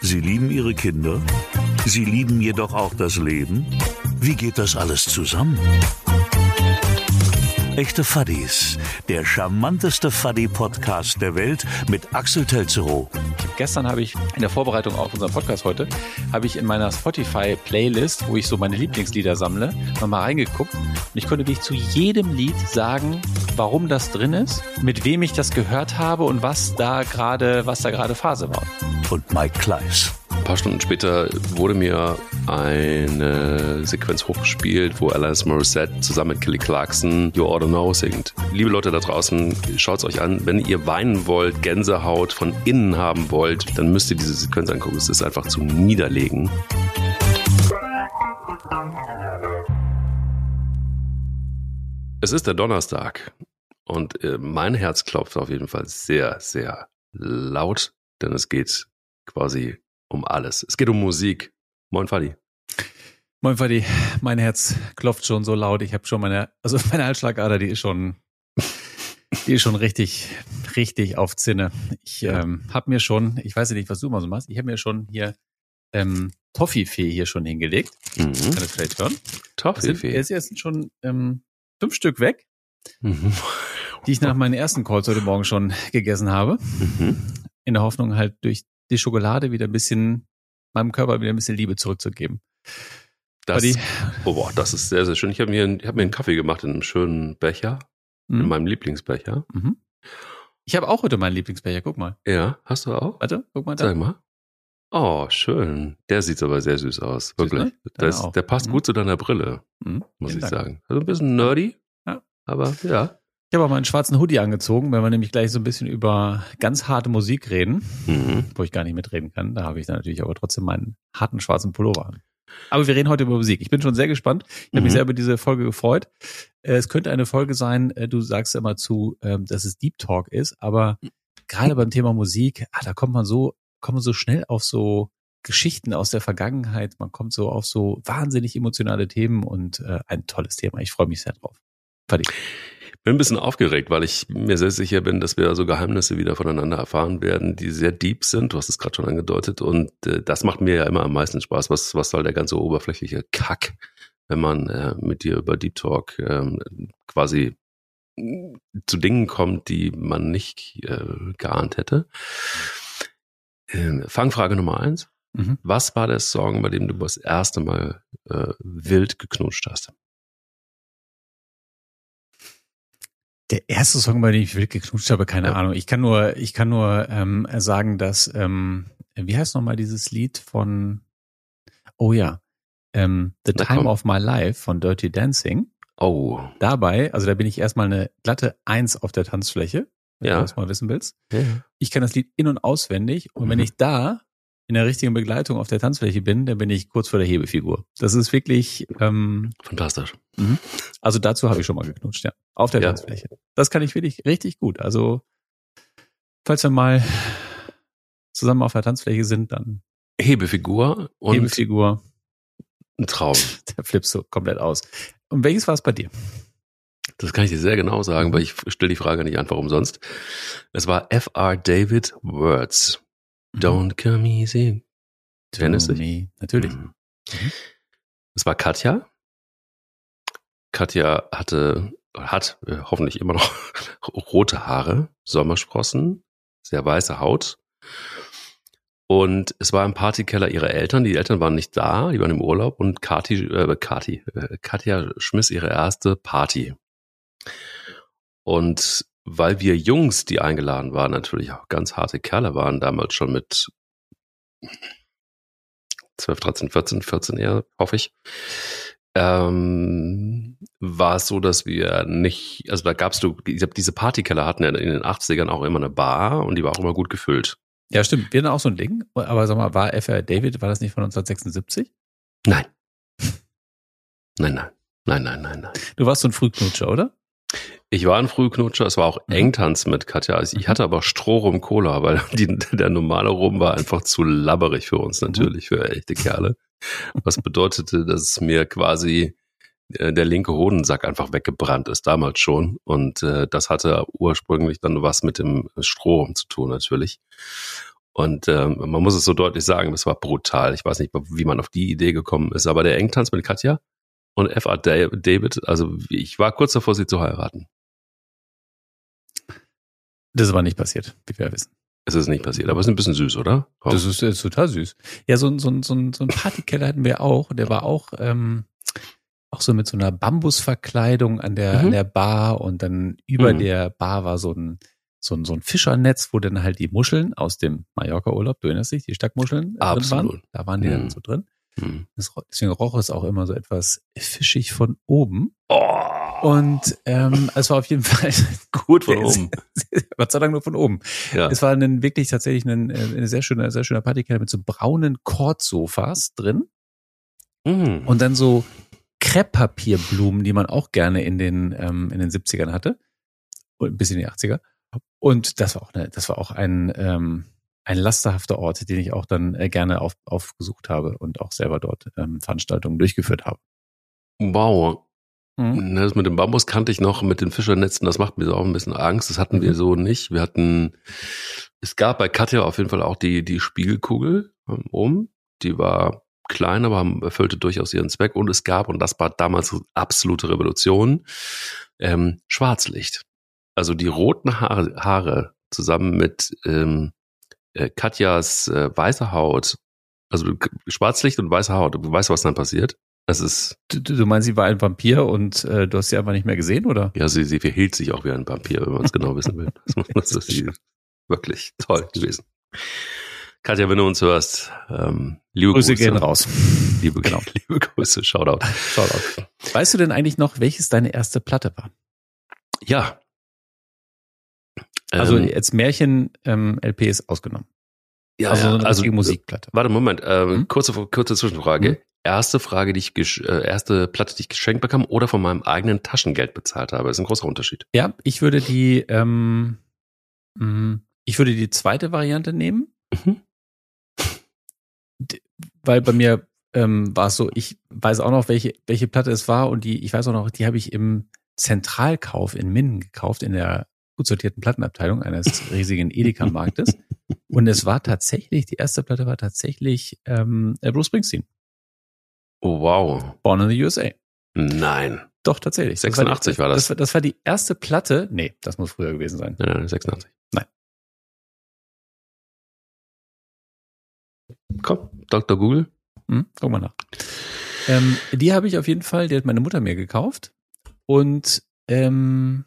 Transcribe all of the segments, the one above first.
Sie lieben Ihre Kinder? Sie lieben jedoch auch das Leben? Wie geht das alles zusammen? Echte Fuddies, der charmanteste Fuddy-Podcast der Welt mit Axel Telzerow. Gestern habe ich in der Vorbereitung auf unseren Podcast heute, habe ich in meiner Spotify-Playlist, wo ich so meine Lieblingslieder sammle, nochmal reingeguckt und ich konnte wirklich zu jedem Lied sagen, warum das drin ist, mit wem ich das gehört habe und was da gerade, was da gerade Phase war. Und Mike Kleiss. Ein paar Stunden später wurde mir eine Sequenz hochgespielt, wo Alanis Morissette zusammen mit Kelly Clarkson You Ought to Know singt. Liebe Leute da draußen, schaut es euch an. Wenn ihr weinen wollt, Gänsehaut von innen haben wollt, dann müsst ihr diese Sequenz angucken. Es ist einfach zum Niederlegen. Es ist der Donnerstag und äh, mein Herz klopft auf jeden Fall sehr, sehr laut, denn es geht quasi um alles. Es geht um Musik. Moin Fadi. Moin Fadi, mein Herz klopft schon so laut. Ich habe schon meine, also meine Halsschlagader, die ist schon, die ist schon richtig, richtig auf Zinne. Ich ähm, habe mir schon, ich weiß ja nicht, was du mal so machst, ich habe mir schon hier ähm, Toffifee hier schon hingelegt. Mhm. Kann das vielleicht hören? Toffifee. Es sind schon ähm, fünf Stück weg, mhm. die ich nach meinen ersten Calls heute Morgen schon gegessen habe. Mhm. In der Hoffnung halt durch die Schokolade wieder ein bisschen, meinem Körper wieder ein bisschen Liebe zurückzugeben. Das, oh boah, das ist sehr, sehr schön. Ich habe mir, hab mir einen Kaffee gemacht in einem schönen Becher, mhm. in meinem Lieblingsbecher. Mhm. Ich habe auch heute meinen Lieblingsbecher, guck mal. Ja, hast du auch? Warte, guck mal da. Sag mal. Oh, schön. Der sieht aber sehr süß aus. Wirklich. Süß, ne? der passt mhm. gut zu deiner Brille, mhm. muss Vielen ich Dank. sagen. Also ein bisschen nerdy, ja. aber ja. Ich habe auch meinen schwarzen Hoodie angezogen, wenn wir nämlich gleich so ein bisschen über ganz harte Musik reden, mhm. wo ich gar nicht mitreden kann. Da habe ich dann natürlich aber trotzdem meinen harten schwarzen Pullover an. Aber wir reden heute über Musik. Ich bin schon sehr gespannt. Ich habe mhm. mich sehr über diese Folge gefreut. Äh, es könnte eine Folge sein, äh, du sagst immer zu, ähm, dass es Deep Talk ist, aber gerade beim Thema Musik, ah, da kommt man so, kommt man so schnell auf so Geschichten aus der Vergangenheit. Man kommt so auf so wahnsinnig emotionale Themen und äh, ein tolles Thema. Ich freue mich sehr drauf. Fertig bin ein bisschen aufgeregt, weil ich mir sehr sicher bin, dass wir so Geheimnisse wieder voneinander erfahren werden, die sehr deep sind. Du hast es gerade schon angedeutet. Und äh, das macht mir ja immer am meisten Spaß. Was, was soll der ganze oberflächliche Kack, wenn man äh, mit dir über Deep Talk äh, quasi zu Dingen kommt, die man nicht äh, geahnt hätte. Äh, Fangfrage Nummer eins. Mhm. Was war der Song, bei dem du das erste Mal äh, wild geknutscht hast? Der erste Song, bei dem ich wild geknutscht habe, keine ja. Ahnung. Ich kann nur, ich kann nur ähm, sagen, dass, ähm, wie heißt nochmal dieses Lied von, oh ja, ähm, The Na, Time komm. of My Life von Dirty Dancing. Oh. Dabei, also da bin ich erstmal eine glatte Eins auf der Tanzfläche, wenn ja. du das mal wissen willst. Ja. Ich kann das Lied in- und auswendig und mhm. wenn ich da in der richtigen Begleitung auf der Tanzfläche bin, dann bin ich kurz vor der Hebefigur. Das ist wirklich ähm, fantastisch. Mhm. Also dazu habe ich schon mal geknutscht, ja. Auf der ja. Tanzfläche. Das kann ich wirklich richtig gut. Also, falls wir mal zusammen auf der Tanzfläche sind, dann. Hebefigur und Hebefigur. Ein Traum. Der flippst so komplett aus. Und welches war es bei dir? Das kann ich dir sehr genau sagen, weil ich stelle die Frage nicht einfach umsonst. Es war F.R. David Words. Mhm. Don't come easy. Du erinnerst dich? Natürlich. Mhm. mhm. Es war Katja. Katja hatte, hat äh, hoffentlich immer noch rote Haare, Sommersprossen, sehr weiße Haut. Und es war im Partykeller ihrer Eltern. Die Eltern waren nicht da, die waren im Urlaub und Kati, äh, Kati, äh, Katja schmiss ihre erste Party. Und weil wir Jungs, die eingeladen waren, natürlich auch ganz harte Kerle waren, damals schon mit 12, 13, 14, 14 eher, hoffe ich, ähm, war es so, dass wir nicht, also da gab's du, ich glaube, diese Partykeller hatten ja in den 80ern auch immer eine Bar und die war auch immer gut gefüllt. Ja, stimmt. Wir hatten auch so ein Ding. Aber sag mal, war FR David, war das nicht von 1976? Nein. Nein, nein. Nein, nein, nein, nein. Du warst so ein Frühknutscher, oder? Ich war ein Frühknutscher, es war auch mhm. Engtanz mit Katja. Also ich mhm. hatte aber Strohrum Cola, weil die, der normale Rum war einfach zu labberig für uns natürlich, für echte Kerle. was bedeutete, dass mir quasi äh, der linke Hodensack einfach weggebrannt ist, damals schon. Und äh, das hatte ursprünglich dann was mit dem Strom zu tun, natürlich. Und ähm, man muss es so deutlich sagen, das war brutal. Ich weiß nicht, wie man auf die Idee gekommen ist, aber der Engtanz mit Katja und F.A. David, also ich war kurz davor, sie zu heiraten. Das ist aber nicht passiert, wie wir wissen. Es ist nicht passiert, aber es ist ein bisschen süß, oder? Oh. Das ist, ist, total süß. Ja, so, so, so, so ein Partykeller hatten wir auch. Der war auch, ähm, auch so mit so einer Bambusverkleidung an der, mhm. an der Bar und dann über mhm. der Bar war so ein, so ein, so ein Fischernetz, wo dann halt die Muscheln aus dem Mallorca-Urlaub, du erinnerst dich, die Stackmuscheln Absolut. drin waren. Da waren die mhm. dann so drin. Mhm. Das, deswegen roch es auch immer so etwas fischig von oben. Oh. Und ähm, es war auf jeden Fall gut von oben. Gott sei Dank nur von oben. Ja. Es war ein, wirklich tatsächlich ein, äh, eine sehr schöne, sehr schöner Partykeller mit so braunen Kordsofas drin. Mhm. Und dann so Krepppapierblumen, die man auch gerne in den, ähm, in den 70ern hatte. Und bis in die 80er. Und das war auch, eine, das war auch ein, ähm, ein lasterhafter Ort, den ich auch dann äh, gerne auf, aufgesucht habe und auch selber dort ähm, Veranstaltungen durchgeführt habe. Wow. Mhm. Das mit dem Bambus kannte ich noch, mit den Fischernetzen, das macht mir so auch ein bisschen Angst. Das hatten mhm. wir so nicht. Wir hatten, es gab bei Katja auf jeden Fall auch die, die Spiegelkugel oben. Die war klein, aber erfüllte durchaus ihren Zweck. Und es gab, und das war damals absolute Revolution, ähm, Schwarzlicht. Also die roten Haare, Haare zusammen mit ähm, äh, Katjas äh, weiße Haut, also Schwarzlicht und weiße Haut. Du weißt, was dann passiert? Es ist. Du, du meinst, sie war ein Vampir und äh, du hast sie einfach nicht mehr gesehen, oder? Ja, sie, sie verhielt sich auch wie ein Vampir, wenn man es genau wissen will. Das ist wirklich toll gewesen. Katja, wenn du uns hörst, ähm, liebe Grüße. Grüße gehen raus. Liebe, genau. liebe Grüße, Shoutout. Shoutout. Weißt du denn eigentlich noch, welches deine erste Platte war? Ja. Also ähm, jetzt Märchen-LP ähm, ist ausgenommen. Ja, also, ja, eine also Musikplatte. Warte, Moment, ähm, hm? kurze, kurze Zwischenfrage. Hm? Erste Frage, die ich äh, erste Platte, die ich geschenkt bekam oder von meinem eigenen Taschengeld bezahlt habe, ist ein großer Unterschied. Ja, ich würde die, ähm, mh, ich würde die zweite Variante nehmen. Mhm weil bei mir ähm, war es so, ich weiß auch noch, welche, welche Platte es war und die, ich weiß auch noch, die habe ich im Zentralkauf in Minden gekauft, in der gut sortierten Plattenabteilung eines riesigen Edeka-Marktes. Und es war tatsächlich, die erste Platte war tatsächlich ähm, Bruce Springsteen. Oh, wow. Born in the USA. Nein. Doch, tatsächlich. 86 das war, war das. das. war, das war die erste Platte. Nee, das muss früher gewesen sein. Nein, nein, 86. Nein. Komm, Dr. Google. Hm, guck mal nach. Ähm, die habe ich auf jeden Fall, die hat meine Mutter mir gekauft. Und ähm,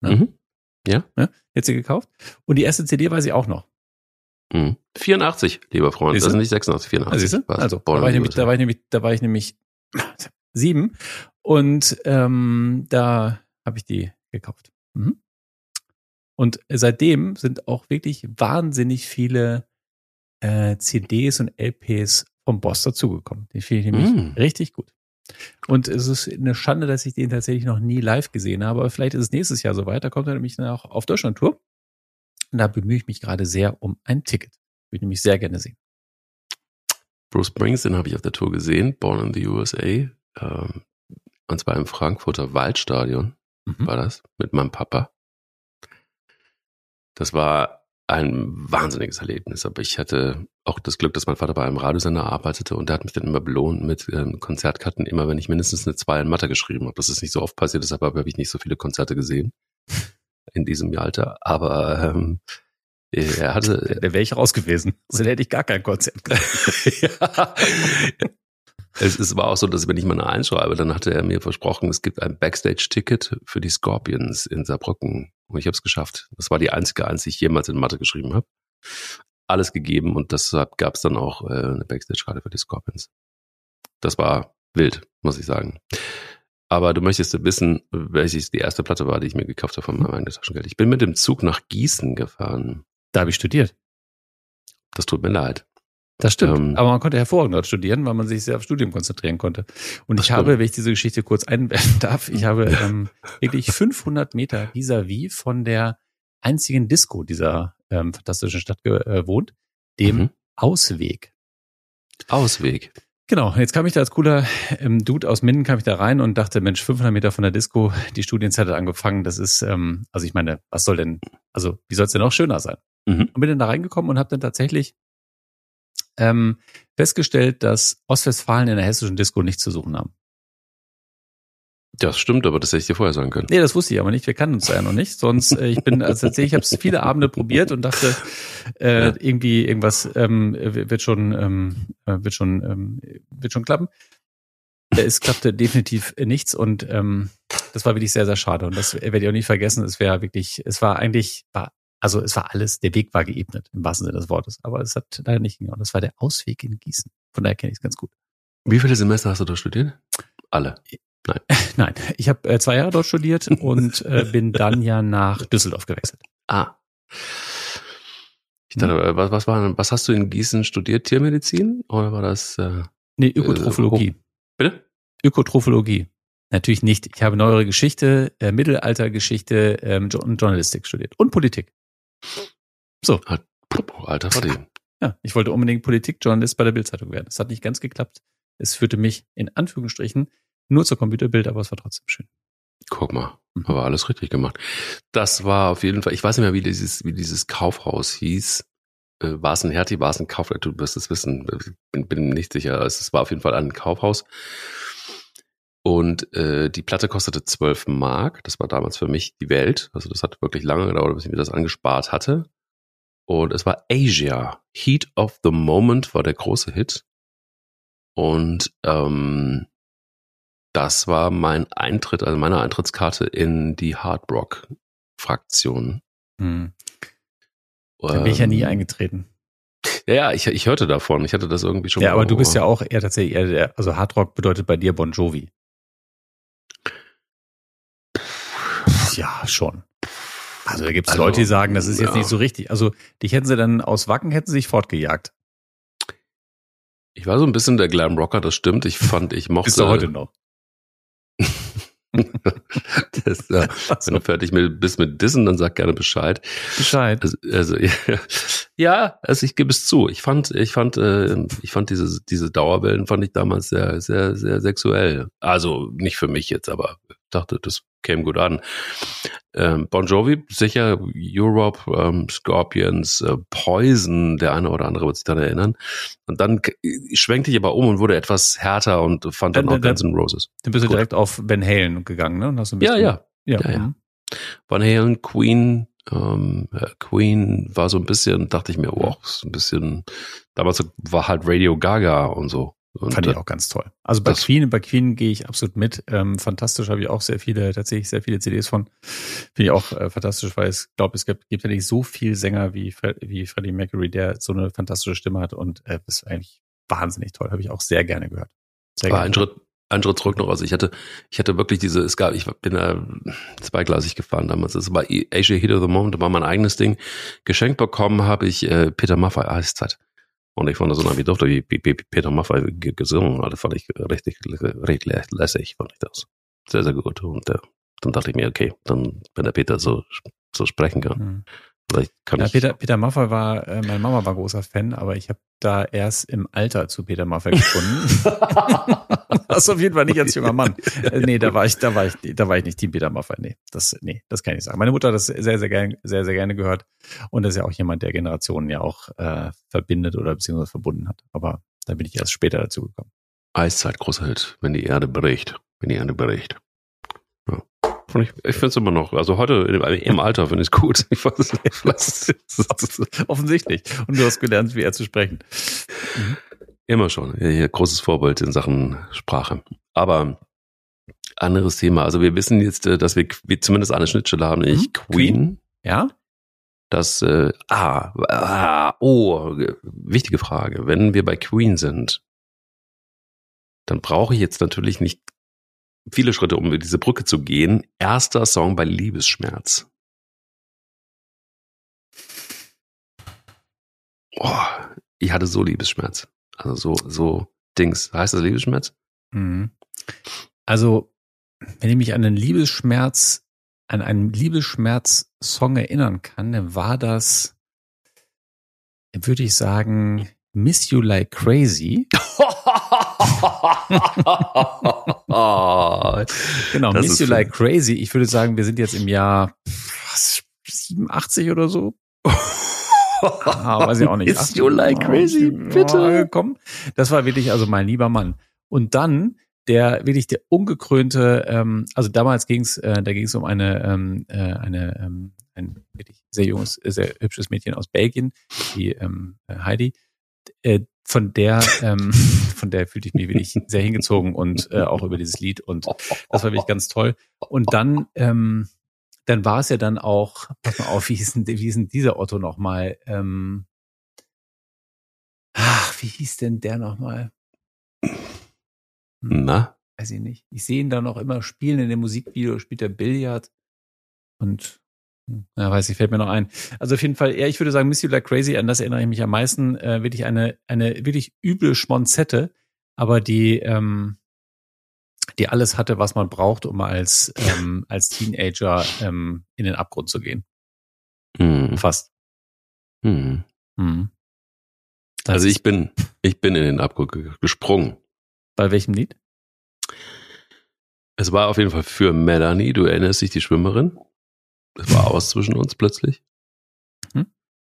mhm. Ja. ja, hat sie gekauft. Und die erste CD weiß ich auch noch. Mhm. 84, lieber Freund. Siehste? Das ist nicht 86, 84. Also, also da, war ich nämlich, da war ich nämlich, da war ich nämlich sieben und ähm, da habe ich die gekauft. Mhm. Und seitdem sind auch wirklich wahnsinnig viele äh, CDs und LPs vom Boss dazugekommen. Die finde ich nämlich mm. richtig gut. Und es ist eine Schande, dass ich den tatsächlich noch nie live gesehen habe, aber vielleicht ist es nächstes Jahr soweit. Da kommt er nämlich dann auch auf Deutschland-Tour. Und da bemühe ich mich gerade sehr um ein Ticket. Würde ich nämlich sehr gerne sehen. Bruce Springsteen habe ich auf der Tour gesehen, Born in the USA. Ähm, und zwar im Frankfurter Waldstadion mhm. war das, mit meinem Papa. Das war ein wahnsinniges Erlebnis, aber ich hatte auch das Glück, dass mein Vater bei einem Radiosender arbeitete und der hat mich dann immer belohnt mit ähm, Konzertkarten, immer wenn ich mindestens eine Zwei in Mathe geschrieben habe. Das ist nicht so oft passiert, deshalb habe ich nicht so viele Konzerte gesehen in diesem Alter. Aber ähm, er hatte. Der wäre ich raus gewesen. Dann hätte ich gar kein Konzert ja es, es war auch so, dass wenn ich mal eine einschreibe, dann hatte er mir versprochen, es gibt ein Backstage-Ticket für die Scorpions in Saarbrücken. Und ich habe es geschafft. Das war die einzige eins, die ich jemals in Mathe geschrieben habe. Alles gegeben und deshalb gab es dann auch äh, eine Backstage-Karte für die Scorpions. Das war wild, muss ich sagen. Aber du möchtest wissen, welches die erste Platte war, die ich mir gekauft habe von meinem eigenen Taschengeld. Ich bin mit dem Zug nach Gießen gefahren. Da habe ich studiert. Das tut mir leid. Das stimmt. Ähm, Aber man konnte hervorragend dort studieren, weil man sich sehr auf Studium konzentrieren konnte. Und ich habe, wenn ich diese Geschichte kurz einwerfen darf, ich habe ähm, wirklich 500 Meter vis-à-vis -vis von der einzigen Disco dieser ähm, fantastischen Stadt gewohnt, äh, dem mhm. Ausweg. Ausweg. Genau, jetzt kam ich da als cooler ähm, Dude aus Minden, kam ich da rein und dachte, Mensch, 500 Meter von der Disco, die Studienzeit hat angefangen, das ist, ähm, also ich meine, was soll denn, also wie soll es denn noch schöner sein? Mhm. Und bin dann da reingekommen und habe dann tatsächlich ähm, festgestellt, dass Ostwestfalen in der hessischen Disco nichts zu suchen haben. Das stimmt, aber das hätte ich dir vorher sagen können. Nee, das wusste ich aber nicht. Wir kannten uns ja noch nicht. Sonst, äh, ich bin, also tatsächlich, ich habe es viele Abende probiert und dachte, äh, Ja. irgendwie irgendwas ähm, wird schon, ähm, äh, wird schon, ähm, wird schon klappen. Äh, Es klappte definitiv nichts und ähm, das war wirklich sehr, sehr schade. Und das werde ich auch nicht vergessen. Es wäre wirklich, es war eigentlich, war, also es war alles, der Weg war geebnet, im wahrsten Sinne des Wortes. Aber es hat leider nicht hingehauen. Das war der Ausweg in Gießen. Von daher kenne ich es ganz gut. Wie viele Semester hast du da studiert? Alle. Nein, ich habe äh, zwei Jahre dort studiert und äh, bin dann ja nach Düsseldorf gewechselt. Ah. Ich dachte, äh, was, was war, was hast du in Gießen studiert? Tiermedizin? Oder war das, äh, Nee, Ökotrophologie. bitte? Ökotrophologie. Natürlich nicht. Ich habe neuere Geschichte, äh, Mittelaltergeschichte ähm, und Journalistik studiert. Und Politik. So, Puh, Alter, warte. ja. Ich wollte unbedingt Politikjournalist bei der Bildzeitung werden. Das hat nicht ganz geklappt. Es führte mich in Anführungsstrichen nur zur Computerbild, aber es war trotzdem schön. Guck mal, Mhm. aber alles richtig gemacht. Das war auf jeden Fall, ich weiß nicht mehr, wie dieses, wie dieses Kaufhaus hieß. Äh, war es ein Hertie, war es ein Kaufhaus? Du wirst es wissen. Bin, bin nicht sicher. Es war auf jeden Fall ein Kaufhaus. Und äh, die Platte kostete 12 Mark. Das war damals für mich die Welt. Also das hat wirklich lange gedauert, bis ich mir das angespart hatte. Und es war Asia. Heat of the Moment war der große Hit. Und ähm, das war mein Eintritt, also meine Eintrittskarte in die Hard Rock Fraktion. Hm. Da bin ich ja nie Ähm, eingetreten. Ja, ja, ich, ich hörte davon. Ich hatte das irgendwie schon Ja, aber du bist ja auch eher tatsächlich eher der, also Hardrock bedeutet bei dir Bon Jovi. Ja, schon. Also da gibt es Also, Leute, die sagen, das ist jetzt ja. nicht so richtig. Also dich hätten sie dann aus Wacken, hätten sie sich fortgejagt. Ich war so ein bisschen der Glam Rocker, das stimmt. Ich fand, ich mochte. Bist du heute noch. das, äh, wenn du fertig mit, bist mit Dissen, dann sag gerne Bescheid. Bescheid. Also, also ja, ja, also ich gebe es zu. Ich fand, ich fand, äh, ich fand diese diese Dauerwellen fand ich damals sehr, sehr, sehr sexuell. Also nicht für mich jetzt, aber dachte, das käme gut an. Ähm, bon Jovi, sicher, Europe, ähm, Scorpions, äh, Poison, der eine oder andere wird sich daran erinnern. Und dann schwenkte ich aber um und wurde etwas härter und fand dann Dann- auch dann- Guns N' Roses. Dann bist du Gut. direkt auf Ben Halen gegangen, ne? Und hast ein Ja, bisschen, ja. ja. Ja, ja. mhm. Van Halen, Queen, ähm, äh, Queen war so ein bisschen, dachte ich mir, wow, ist ein bisschen, damals war halt Radio Gaga und so. Und Fand ich äh, auch ganz toll. Also bei Queen, bei Queen gehe ich absolut mit. Ähm, fantastisch habe ich auch sehr viele, tatsächlich sehr viele CDs von. Finde ich auch äh, fantastisch, weil ich glaube, es gibt, gibt ja nicht so viel Sänger wie, Fre wie Freddie Mercury, der so eine fantastische Stimme hat und äh, das ist eigentlich wahnsinnig toll. Habe ich auch sehr gerne gehört. Sehr gerne. ein Schritt, ein Schritt zurück noch. Also ich hatte, ich hatte wirklich diese, es gab, ich bin da zweigleisig gefahren damals. Es war Asia Heat of the Moment, war mein eigenes Ding. Geschenkt bekommen habe ich äh, Peter Maffay Eiszeit. Und ich fand das so, wie durfte wie, Peter Maffay ge- gesungen. hat. Fand ich richtig, richtig lä- lässig, fand ich das. Sehr, sehr gut. Und äh, dann dachte ich mir, okay, dann, wenn der Peter so, so sprechen kann, Mhm. Ja. Peter, Peter Maffay war, äh, meine Mama war großer Fan, aber ich habe da erst im Alter zu Peter Maffay gefunden. das auf jeden Fall nicht als junger Mann. Äh, nee, da war ich, da war ich, da war ich nicht Team Peter Maffay. Nee, das, nee, das kann ich nicht sagen. Meine Mutter hat das sehr, sehr gerne, sehr, sehr gerne gehört. Und das ist ja auch jemand, der Generationen ja auch äh, verbindet oder beziehungsweise verbunden hat. Aber da bin ich erst später dazu gekommen. Eiszeit, großer Hit, wenn die Erde bricht. Wenn die Erde bricht. Und ich ich finde es immer noch, also heute im, Alter finde ich es gut. Ich weiß, vielleicht- Offensichtlich. Und du hast gelernt, wie er zu sprechen. immer schon. Hier großes Vorbild in Sachen Sprache. Aber anderes Thema. Also wir wissen jetzt, äh, dass wir zumindest eine Schnittstelle haben, nämlich Mhm. Queen. Ja? Das, äh, ah, ah, oh, ge- wichtige Frage. Wenn wir bei Queen sind, dann brauche ich jetzt natürlich nicht viele Schritte, um über diese Brücke zu gehen. Erster Song bei Liebesschmerz. Oh, ich hatte so Liebesschmerz. Also so, so Dings. Heißt das Liebesschmerz? Mhm. Also, wenn ich mich an einen Liebesschmerz, an einen Liebesschmerz-Song erinnern kann, dann war das, würde ich sagen, Miss You Like Crazy. genau, Das Miss You schön. Like Crazy. Ich würde sagen, wir sind jetzt im Jahr was, 87 oder so. Ah, weiß ich auch nicht. Is you like crazy, bitte? Ja, komm. Das war wirklich also mein lieber Mann. Und dann der wirklich der ungekrönte, ähm, also damals ging's, äh, da ging es um eine, ähm, äh, eine ähm, ein wirklich sehr junges, sehr hübsches Mädchen aus Belgien, die ähm, äh, Heidi. Äh, von der, ähm, von der fühlte ich mich wirklich sehr hingezogen und äh, auch über dieses Lied und das war wirklich ganz toll. Und dann, ähm, dann war es ja dann auch, pass mal auf, wie hieß denn, wie hieß denn dieser Otto nochmal? Ähm, ach, wie hieß denn der nochmal? Na? Weiß ich nicht. Ich sehe ihn da noch immer spielen in dem Musikvideo, spielt er Billard und hm, ja, weiß ich, fällt mir noch ein. Also auf jeden Fall, ja, ich würde sagen, Miss You Like Crazy, an das erinnere ich mich am meisten. Äh, wirklich eine, eine wirklich üble Schmonzette, aber die, ähm, die alles hatte, was man braucht, um als, ähm, als Teenager ähm, in den Abgrund zu gehen. Hm. Fast. Hm. Das Also ich bin, ich bin in den Abgrund ge- gesprungen. Bei welchem Lied? Es war auf jeden Fall für Melanie, du erinnerst dich, die Schwimmerin. Es war aus zwischen uns plötzlich. Hm.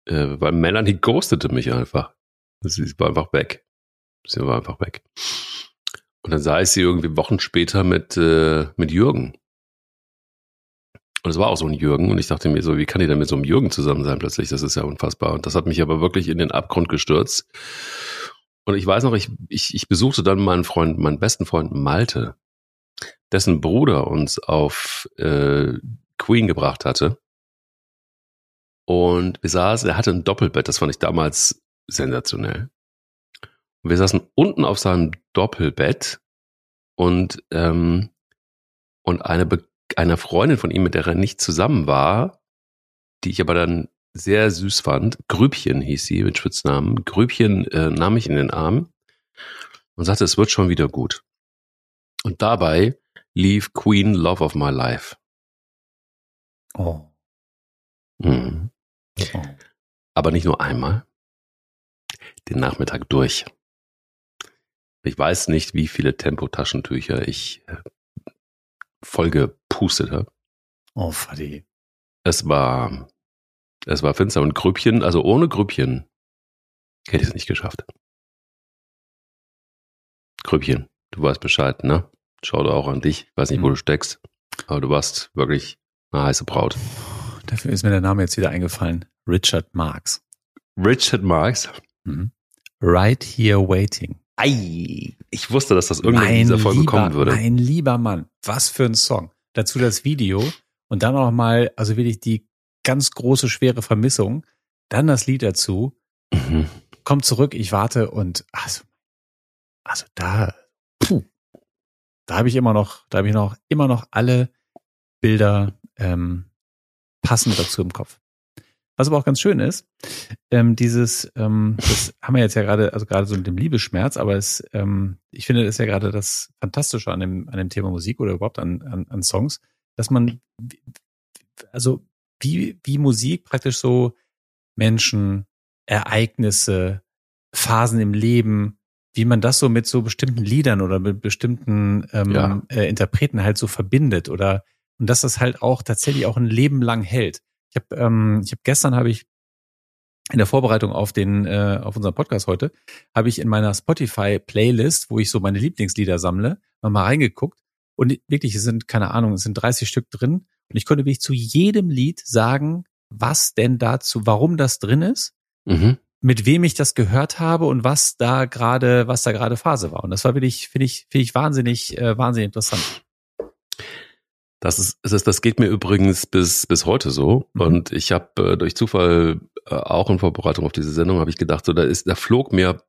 Äh, weil Melanie ghostete mich einfach. Sie war einfach weg. Sie war einfach weg. Und dann sah ich sie irgendwie Wochen später mit, äh, mit Jürgen. Und es war auch so ein Jürgen. Und ich dachte mir so, wie kann die denn mit so einem Jürgen zusammen sein plötzlich? Das ist ja unfassbar. Und das hat mich aber wirklich in den Abgrund gestürzt. Und ich weiß noch, ich, ich, ich besuchte dann meinen Freund, meinen besten Freund Malte, dessen Bruder uns auf äh, Queen gebracht hatte. Und wir saßen, er hatte ein Doppelbett, das fand ich damals sensationell. Und wir saßen unten auf seinem Doppelbett und, ähm, und eine, Be eine Freundin von ihm, mit der er nicht zusammen war, die ich aber dann sehr süß fand, Grübchen hieß sie mit Spitznamen, Grübchen äh, nahm ich in den Arm und sagte, es wird schon wieder gut. Und dabei lief Queen Love of My Life. Oh. Mhm. oh. Aber nicht nur einmal. Den Nachmittag durch. Ich weiß nicht, wie viele Tempotaschentücher ich äh, vollgepustet habe. Oh, Fadi. Es war, es war finster und Grüppchen, also ohne Grüppchen hätte ich es nicht geschafft. Grüppchen, du weißt Bescheid, ne? Schau da auch an dich. Ich weiß nicht, wo Mhm. du steckst, aber du warst wirklich eine heiße Braut. Dafür ist mir der Name jetzt wieder eingefallen. Richard Marx. Richard Marx. Mhm. Right Here Waiting. Ei, ich wusste, dass das irgendwann in dieser Folge lieber, kommen würde. Mein lieber Mann, was für ein Song. Dazu das Video und dann auch mal, also wirklich die ganz große, schwere Vermissung. Dann das Lied dazu. Mhm. Komm zurück, ich warte und also, also da, puh, da habe ich immer noch, da habe ich noch immer noch alle Bilder ähm, passend dazu im Kopf. Was aber auch ganz schön ist, ähm, dieses, ähm, das haben wir jetzt ja gerade, also gerade so mit dem Liebesschmerz, aber es, ähm, ich finde, das ist ja gerade das Fantastische an dem, an dem Thema Musik oder überhaupt an, an, an Songs, dass man, also wie, wie Musik praktisch so Menschen, Ereignisse, Phasen im Leben, wie man das so mit so bestimmten Liedern oder mit bestimmten ähm, Ja. äh, Interpreten halt so verbindet oder und dass das halt auch tatsächlich auch ein Leben lang hält. Ich habe ähm, ich habe gestern habe ich in der Vorbereitung auf den äh, auf unseren Podcast heute habe ich in meiner Spotify Playlist, wo ich so meine Lieblingslieder sammle, noch mal reingeguckt und wirklich es sind keine Ahnung, es sind 30 Stück drin und ich konnte wirklich zu jedem Lied sagen, was denn dazu, warum das drin ist Mhm. mit wem ich das gehört habe und was da gerade, was da gerade Phase war. Und das war wirklich, finde ich, finde ich wahnsinnig, äh, wahnsinnig interessant. Das ist, das das geht mir übrigens bis bis heute so. Mhm. Und ich habe äh, durch Zufall äh, auch in Vorbereitung auf diese Sendung habe ich gedacht, so da ist, da flog mir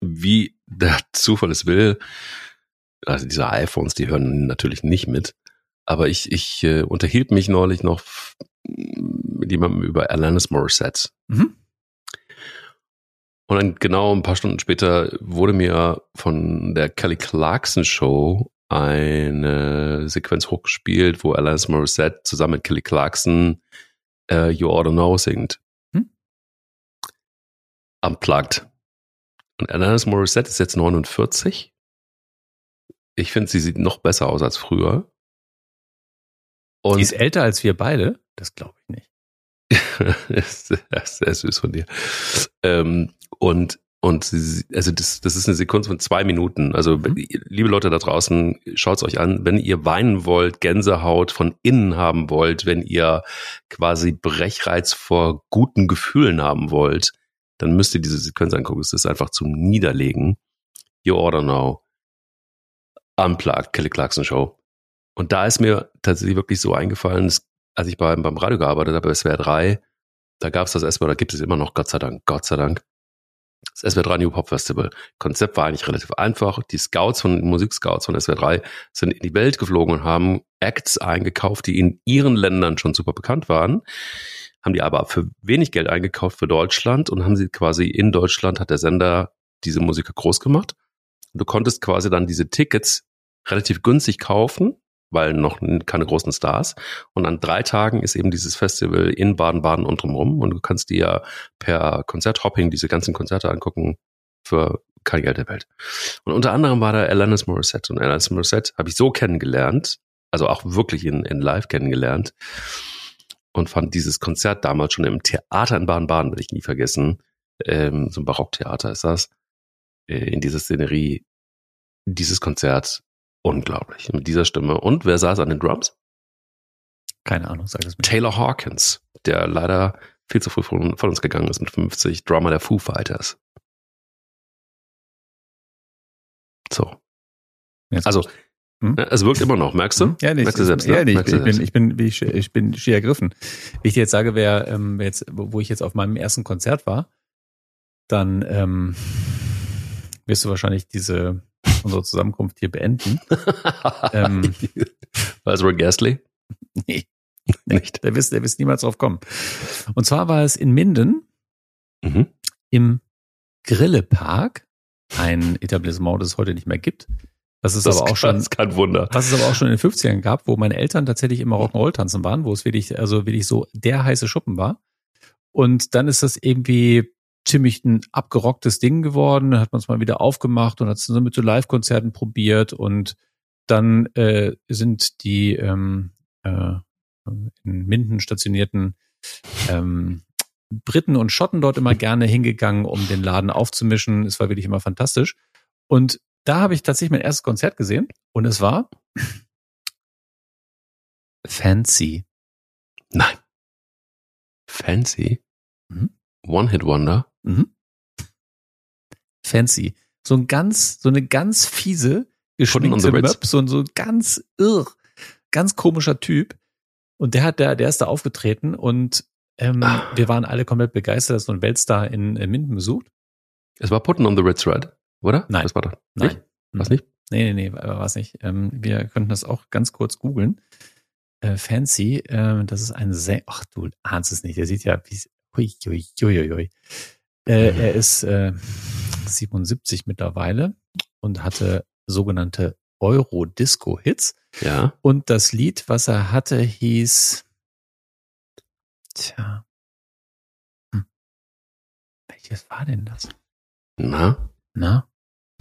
wie der Zufall es will. Also diese iPhones, die hören natürlich nicht mit. Aber ich ich äh, unterhielt mich neulich noch mit jemandem über Alanis Morissette. Mhm. Und dann genau ein paar Stunden später wurde mir von der Kelly Clarkson Show eine Sequenz hochgespielt, wo Alanis Morissette zusammen mit Kelly Clarkson äh, You Ought to Know singt. Hm? Unplugged. Und Alanis Morissette ist jetzt 49. Ich finde, sie sieht noch besser aus als früher. Und die ist älter als wir beide? Das glaube ich nicht. das ist sehr süß von dir. Ähm, und und sie, also das, das ist eine Sekunde von zwei Minuten. Also mhm. liebe Leute da draußen, schaut es euch an. Wenn ihr weinen wollt, Gänsehaut von innen haben wollt, wenn ihr quasi Brechreiz vor guten Gefühlen haben wollt, dann müsst ihr diese Sequenz angucken. Es ist einfach zum Niederlegen. You order now. Unplugged, Kelly Clarkson Show. Und da ist mir tatsächlich wirklich so eingefallen, als ich beim, beim Radio gearbeitet habe, bei SWR 3, da gab es das erstmal, da gibt es immer noch, Gott sei Dank, Gott sei Dank, das SWR 3 New Pop Festival. Konzept war eigentlich relativ einfach. Die Scouts von Musikscouts von SWR 3 sind in die Welt geflogen und haben Acts eingekauft, die in ihren Ländern schon super bekannt waren, haben die aber für wenig Geld eingekauft für Deutschland und haben sie quasi in Deutschland hat der Sender diese Musiker groß gemacht. Und du konntest quasi dann diese Tickets relativ günstig kaufen weil noch keine großen Stars. Und an drei Tagen ist eben dieses Festival in Baden-Baden und drumherum. Und du kannst dir per Konzerthopping diese ganzen Konzerte angucken für kein Geld der Welt. Und unter anderem war da Alanis Morissette. Und Alanis Morissette habe ich so kennengelernt, also auch wirklich in, in live kennengelernt. Und fand dieses Konzert damals schon im Theater in Baden-Baden, will ich nie vergessen. Ähm, so ein Barocktheater ist das. Äh, in dieser Szenerie dieses Konzert unglaublich mit dieser Stimme. Und wer saß an den Drums? Keine Ahnung, sag es mir. Taylor Hawkins, der leider viel zu früh von, von uns gegangen ist mit 50, Drummer der Foo Fighters. So. Jetzt also, hm? Ne, es wirkt immer noch, merkst du? Hm? Ja, nicht. Merkst du selbst, ne? ja, nicht. Ich, bin, ich bin, ich bin, ich bin schier ergriffen. Wie ich dir jetzt sage, wer, ähm, jetzt, wo ich jetzt auf meinem ersten Konzert war, dann ähm, wirst du wahrscheinlich diese unsere Zusammenkunft hier beenden. ähm, war es Rick Gasly? Nee, nicht. Der wirst, der wirst niemals drauf kommen. Und zwar war es in Minden mhm. im Grillepark, ein Etablissement, das es heute nicht mehr gibt. Das ist das aber auch schon, das kein Wunder. Was es aber auch schon in den 50ern gab, wo meine Eltern tatsächlich immer Rock'n'Roll tanzen waren, wo es wirklich, also wirklich so der heiße Schuppen war. Und dann ist das irgendwie ziemlich ein abgerocktes Ding geworden. Dann hat man es mal wieder aufgemacht und hat es so mit so Live-Konzerten probiert und dann äh, sind die ähm, äh, in Minden stationierten ähm, Briten und Schotten dort immer gerne hingegangen, um den Laden aufzumischen. Es war wirklich immer fantastisch. Und da habe ich tatsächlich mein erstes Konzert gesehen und es war Fancy. Nein. Fancy? Mhm. One-Hit-Wonder? Mhm. Fancy. So ein ganz, so eine ganz fiese, geschminkte Möp, so ein so ganz irr, ganz komischer Typ. Und der hat, der, der ist da aufgetreten und ähm, ah. wir waren alle komplett begeistert, dass so ein Weltstar in, in Minden besucht. Es war Putten on the Red, oder? Nein. Das war doch. Nein. Was nicht? Nee, nee, nee, war es nicht. Ähm, wir könnten das auch ganz kurz googeln. Äh, Fancy, äh, das ist ein sehr, ach du ahnst es nicht, der sieht ja wie, hui, hui, hui, hui. Äh, er ist äh, 77 mittlerweile und hatte sogenannte Euro-Disco-Hits. Ja. Und das Lied, was er hatte, hieß. Tja. Hm. Welches war denn das? Na? Na?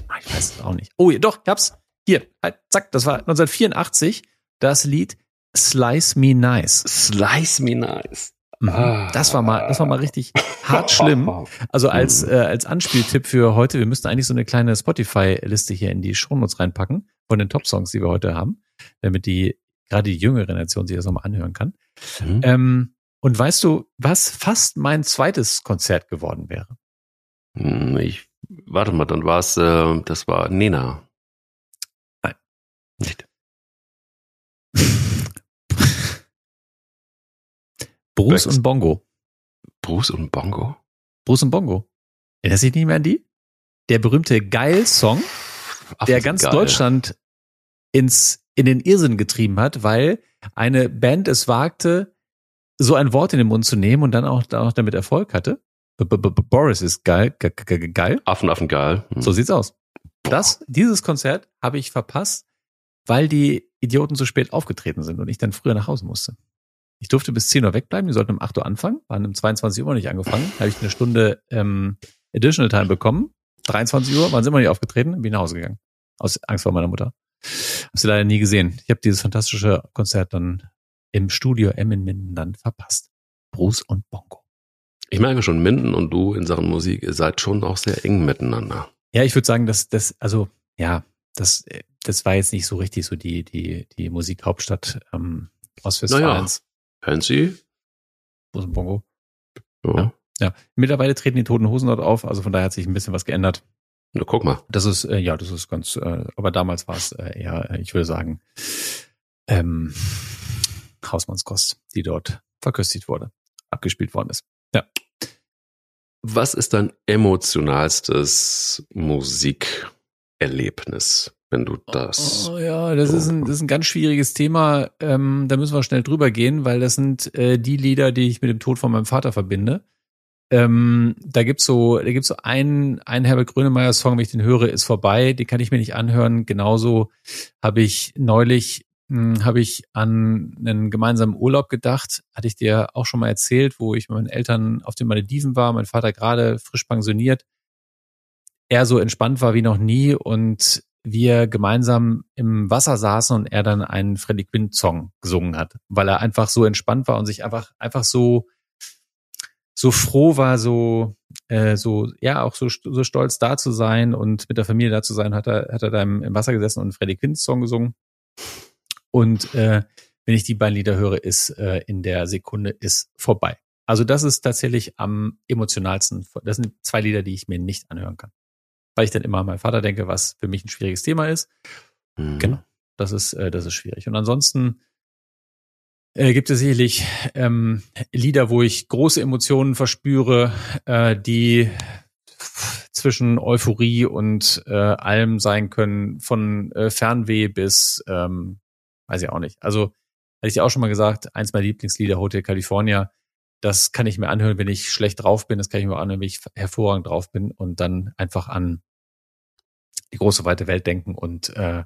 Ah, ich weiß es auch nicht. Oh, doch, ich hab's. Hier, halt, zack, das war 1984 das Lied Slice Me Nice. Slice Me Nice. Mhm. Das war mal, das war mal richtig hart schlimm. Also als, mhm. äh, als Anspieltipp für heute, wir müssten eigentlich so eine kleine Spotify-Liste hier in die Shownotes reinpacken von den Top-Songs, die wir heute haben, damit die, gerade die jüngere Generation sich das nochmal anhören kann. Mhm. Ähm, und weißt du, was fast mein zweites Konzert geworden wäre? Hm, ich, warte mal, dann war es, äh, das war Nena. Nein. Nicht. Bruce und Bongo. Bruce und Bongo? Bruce und Bongo. Erinnerst du dich nicht mehr an die? Der berühmte Geil-Song, der ganz geil. Deutschland ins, in den Irrsinn getrieben hat, weil eine Band es wagte, so ein Wort in den Mund zu nehmen und dann auch, auch damit Erfolg hatte. B -b -b Boris ist geil, geil. Affen, Affen, geil. Hm. So sieht's aus. Das, dieses Konzert habe ich verpasst, weil die Idioten zu spät aufgetreten sind und ich dann früher nach Hause musste. Ich durfte bis 10 Uhr wegbleiben, die sollten um 8 Uhr anfangen, waren um 22 Uhr nicht angefangen. Habe ich eine Stunde ähm, Additional Time bekommen. 23 Uhr, waren sie immer nicht aufgetreten, bin nach Hause gegangen. Aus Angst vor meiner Mutter. Hab sie leider nie gesehen. Ich habe dieses fantastische Konzert dann im Studio M in Minden dann verpasst. Bruce und Bongo. Ich merke schon, Minden und du in Sachen Musik, ihr seid schon auch sehr eng miteinander. Ja, ich würde sagen, dass das, also ja, das, das war jetzt nicht so richtig so die, die, die Musikhauptstadt ähm, Ostwestfalens. Naja, Fancy. Bruce und Bongo. Ja. ja. ja. Mittlerweile treten die Toten Hosen dort auf, also von daher hat sich ein bisschen was geändert. Na, guck mal. Das ist, äh, ja, das ist ganz, äh, aber damals war es äh, eher, äh, ich würde sagen, ähm, Hausmannskost, die dort verköstigt wurde, abgespielt worden ist. Ja. Was ist dein emotionalstes Musikerlebnis, wenn du das? Oh, ja, das ist, ein, das ist ein ganz schwieriges Thema. Ähm, da müssen wir schnell drüber gehen, weil das sind äh, die Lieder, die ich mit dem Tod von meinem Vater verbinde. Ähm, da gibt's so, da gibt's so einen, einen Herbert Grönemeyer Song, wenn ich den höre, ist vorbei. Den kann ich mir nicht anhören. Genauso habe ich neulich hm, habe ich an einen gemeinsamen Urlaub gedacht. Hatte ich dir auch schon mal erzählt, wo ich mit meinen Eltern auf den Malediven war. Mein Vater gerade frisch pensioniert. Er so entspannt war wie noch nie und wir gemeinsam im Wasser saßen und er dann einen Freddie Quinn Song gesungen hat, weil er einfach so entspannt war und sich einfach einfach so so froh war, so, äh, so, ja, auch so, so stolz da zu sein und mit der Familie da zu sein, hat er, hat er da im, im Wasser gesessen und einen Freddy Quinz Song gesungen. Und äh, wenn ich die beiden Lieder höre, ist äh, in der Sekunde ist vorbei. Also das ist tatsächlich am emotionalsten. Das sind zwei Lieder, die ich mir nicht anhören kann. Weil ich dann immer an meinen Vater denke, was für mich ein schwieriges Thema ist. Mhm. Genau. Das ist, äh, das ist schwierig. Und ansonsten äh, gibt es sicherlich ähm, Lieder, wo ich große Emotionen verspüre, äh, die zwischen Euphorie und äh, allem sein können, von äh, Fernweh bis, ähm, weiß ich auch nicht. Also, hatte ich dir auch schon mal gesagt, eins meiner Lieblingslieder, Hotel California, das kann ich mir anhören, wenn ich schlecht drauf bin, das kann ich mir anhören, wenn ich hervorragend drauf bin und dann einfach an die große weite Welt denken und äh,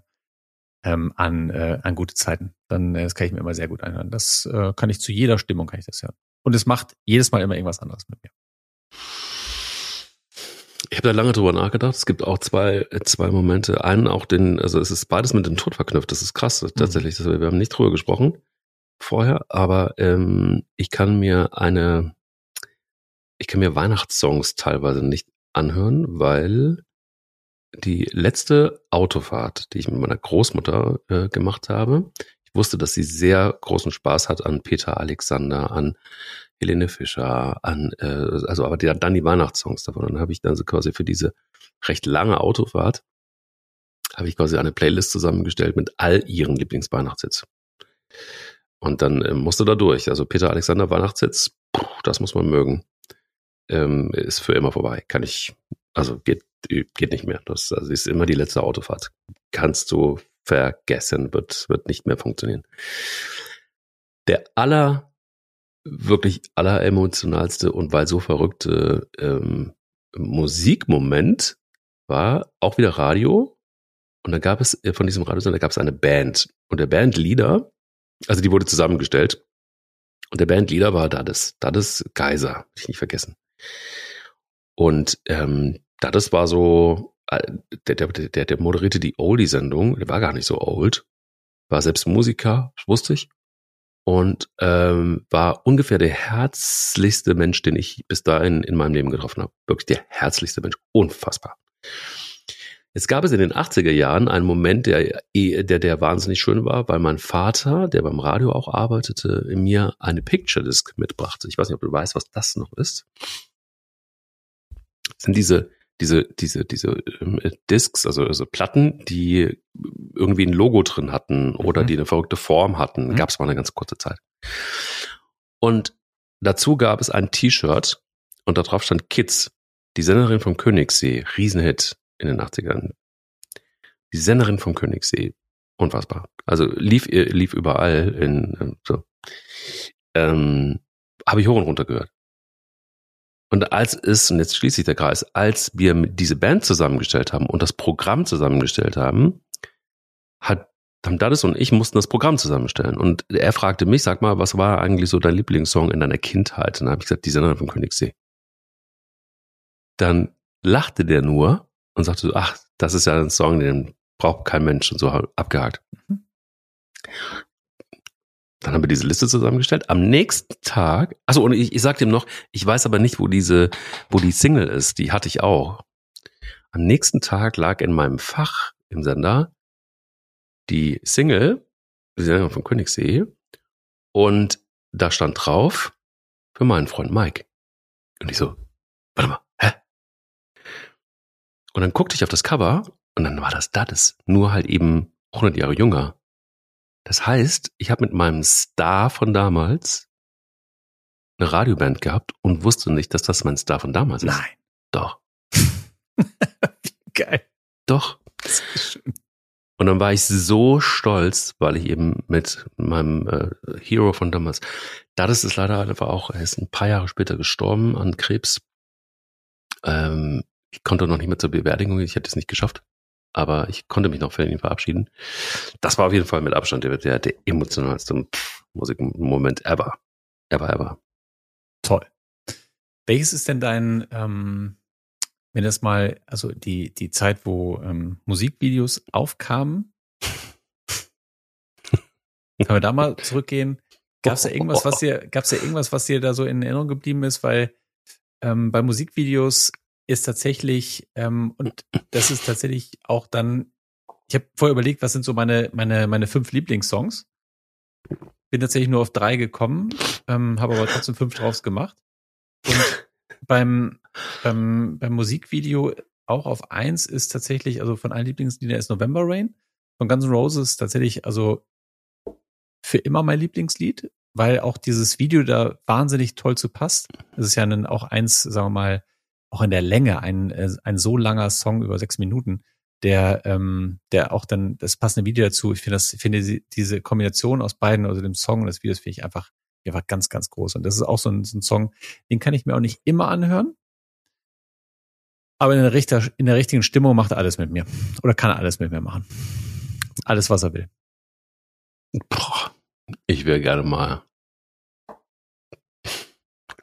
ähm, an, äh, an gute Zeiten. Dann äh, das kann ich mir immer sehr gut anhören. Das äh, kann ich zu jeder Stimmung kann ich das hören. Und es macht jedes Mal immer irgendwas anderes mit mir. Ich habe da lange drüber nachgedacht. Es gibt auch zwei, äh, zwei Momente. Einen auch den, also es ist beides mit dem Tod verknüpft. Das ist krass, mhm. tatsächlich. Mhm. wir haben nicht drüber gesprochen vorher, aber ähm, ich kann mir eine, ich kann mir Weihnachtssongs teilweise nicht anhören, weil die letzte Autofahrt, die ich mit meiner Großmutter äh, gemacht habe, ich wusste, dass sie sehr großen Spaß hat an Peter Alexander, an Helene Fischer, an, äh, also aber die, dann die Weihnachtssongs davon. Dann habe ich dann so quasi für diese recht lange Autofahrt, habe ich quasi eine Playlist zusammengestellt mit all ihren Lieblingsweihnachtshits. Und dann äh, musste da durch. Also Peter Alexander Weihnachtshits, puh, das muss man mögen. Ähm, ist für immer vorbei. Kann ich, also geht geht nicht mehr. Das also ist immer die letzte Autofahrt. Kannst du vergessen, wird, wird nicht mehr funktionieren. Der aller, wirklich aller emotionalste und weil so verrückte ähm, Musikmoment war auch wieder Radio. Und da gab es äh, von diesem Radiosender gab es eine Band. Und der Bandleader, also die wurde zusammengestellt. Und der Bandleader war Dades, Dades Geiser, ich nicht vergessen. Und ähm, da das war so, äh, der, der, der, der moderierte die Oldie-Sendung, der war gar nicht so old, war selbst Musiker, wusste ich, und ähm, war ungefähr der herzlichste Mensch, den ich bis dahin in meinem Leben getroffen habe. Wirklich der herzlichste Mensch, unfassbar. Jetzt gab es in den 80er Jahren einen Moment, der, der, der wahnsinnig schön war, weil mein Vater, der beim Radio auch arbeitete, mir eine Picture Disc mitbrachte. Ich weiß nicht, ob du weißt, was das noch ist. Das sind diese diese, diese, diese ähm, Discs, also, also Platten, die irgendwie ein Logo drin hatten oder mhm. die eine verrückte Form hatten, mhm. gab es mal eine ganz kurze Zeit. Und dazu gab es ein T-Shirt und da drauf stand Kids, die Senderin vom Königssee, Riesenhit in den 80ern. Die Senderin vom Königssee, unfassbar. Also lief, lief überall in ähm, so. Ähm, Habe ich hoch und runter gehört. Und als es, und jetzt schließt sich der Kreis, als wir diese Band zusammengestellt haben und das Programm zusammengestellt haben, hat haben Dadis und ich mussten das Programm zusammenstellen. Und er fragte mich, sag mal, was war eigentlich so dein Lieblingssong in deiner Kindheit? Und dann habe ich gesagt, die Senderin vom Königssee. Dann lachte der nur und sagte so, ach, das ist ja ein Song, den braucht kein Mensch und so abgehakt. Mhm. Dann haben wir diese Liste zusammengestellt. Am nächsten Tag, also und ich, ich sagte ihm noch, ich weiß aber nicht, wo diese, wo die Single ist. Die hatte ich auch. Am nächsten Tag lag in meinem Fach im Sender die Single, die Single von Königssee, und da stand drauf für meinen Freund Mike. Und ich so, warte mal? Und dann guckte ich auf das Cover und dann war das das, nur halt eben 100 Jahre jünger. Das heißt, ich habe mit meinem Star von damals eine Radioband gehabt und wusste nicht, dass das mein Star von damals ist. Nein. Doch. Geil. Doch. Und dann war ich so stolz, weil ich eben mit meinem äh, Hero von damals, da das ist leider einfach auch, er ist ein paar Jahre später gestorben an Krebs. Ähm, ich konnte noch nicht mehr zur Bewerdigung, ich hätte es nicht geschafft aber ich konnte mich noch für ihn verabschieden. Das war auf jeden Fall mit Abstand der, der, der emotionalste Musikmoment ever. Ever, ever. Toll. Welches ist denn dein, ähm, wenn das mal, also die, die Zeit, wo ähm, Musikvideos aufkamen, können wir da mal zurückgehen? Gab es da irgendwas, was dir, gab es da irgendwas, was dir da so in Erinnerung geblieben ist? Weil ähm, bei Musikvideos ist tatsächlich, ähm, und das ist tatsächlich auch dann, ich habe vorher überlegt, was sind so meine, meine, meine fünf Lieblingssongs. Bin tatsächlich nur auf drei gekommen, ähm, habe aber trotzdem fünf draus gemacht. Und beim, beim, beim Musikvideo auch auf eins ist tatsächlich, also von allen Lieblingsliedern ist November Rain. Von Guns N' Roses tatsächlich, also für immer mein Lieblingslied, weil auch dieses Video da wahnsinnig toll zu passt. Es ist ja dann auch eins, sagen wir mal, auch in der Länge ein, äh, ein so langer Song über sechs Minuten, der, ähm, der auch dann das passende Video dazu, ich finde das, finde diese Kombination aus beiden, also dem Song und des Videos, finde ich einfach, einfach ganz, ganz groß. Und das ist auch so ein, so ein Song, den kann ich mir auch nicht immer anhören. Aber in der, Richter, in der richtigen Stimmung macht er alles mit mir. Oder kann er alles mit mir machen. Alles, was er will. Boah, ich wäre gerne mal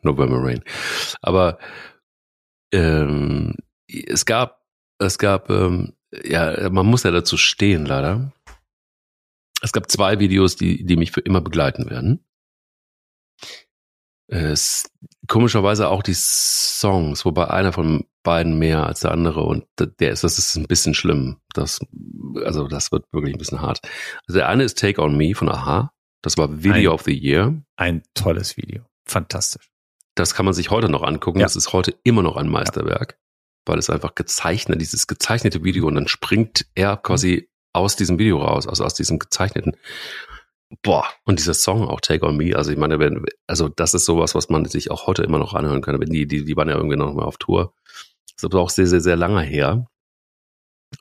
November Rain. Aber ähm, es gab, es gab, ähm, ja, man muss ja dazu stehen, leider. Es gab zwei Videos, die, die mich für immer begleiten werden. Es, komischerweise auch die Songs, wobei einer von beiden mehr als der andere und der ist, das ist ein bisschen schlimm. Das, also das wird wirklich ein bisschen hart. Also der eine ist Take on Me von Aha. Das war Video ein, of the Year. Ein tolles Video. Fantastisch. Das kann man sich heute noch angucken. Ja. Das ist heute immer noch ein Meisterwerk, weil es einfach gezeichnet, dieses gezeichnete Video und dann springt er quasi aus diesem Video raus, also aus diesem gezeichneten. Boah, und dieser Song auch Take on Me, also ich meine, wenn, also das ist sowas, was man sich auch heute immer noch anhören kann. Wenn die, die, die waren ja irgendwie noch mal auf Tour. Das ist aber auch sehr, sehr, sehr lange her.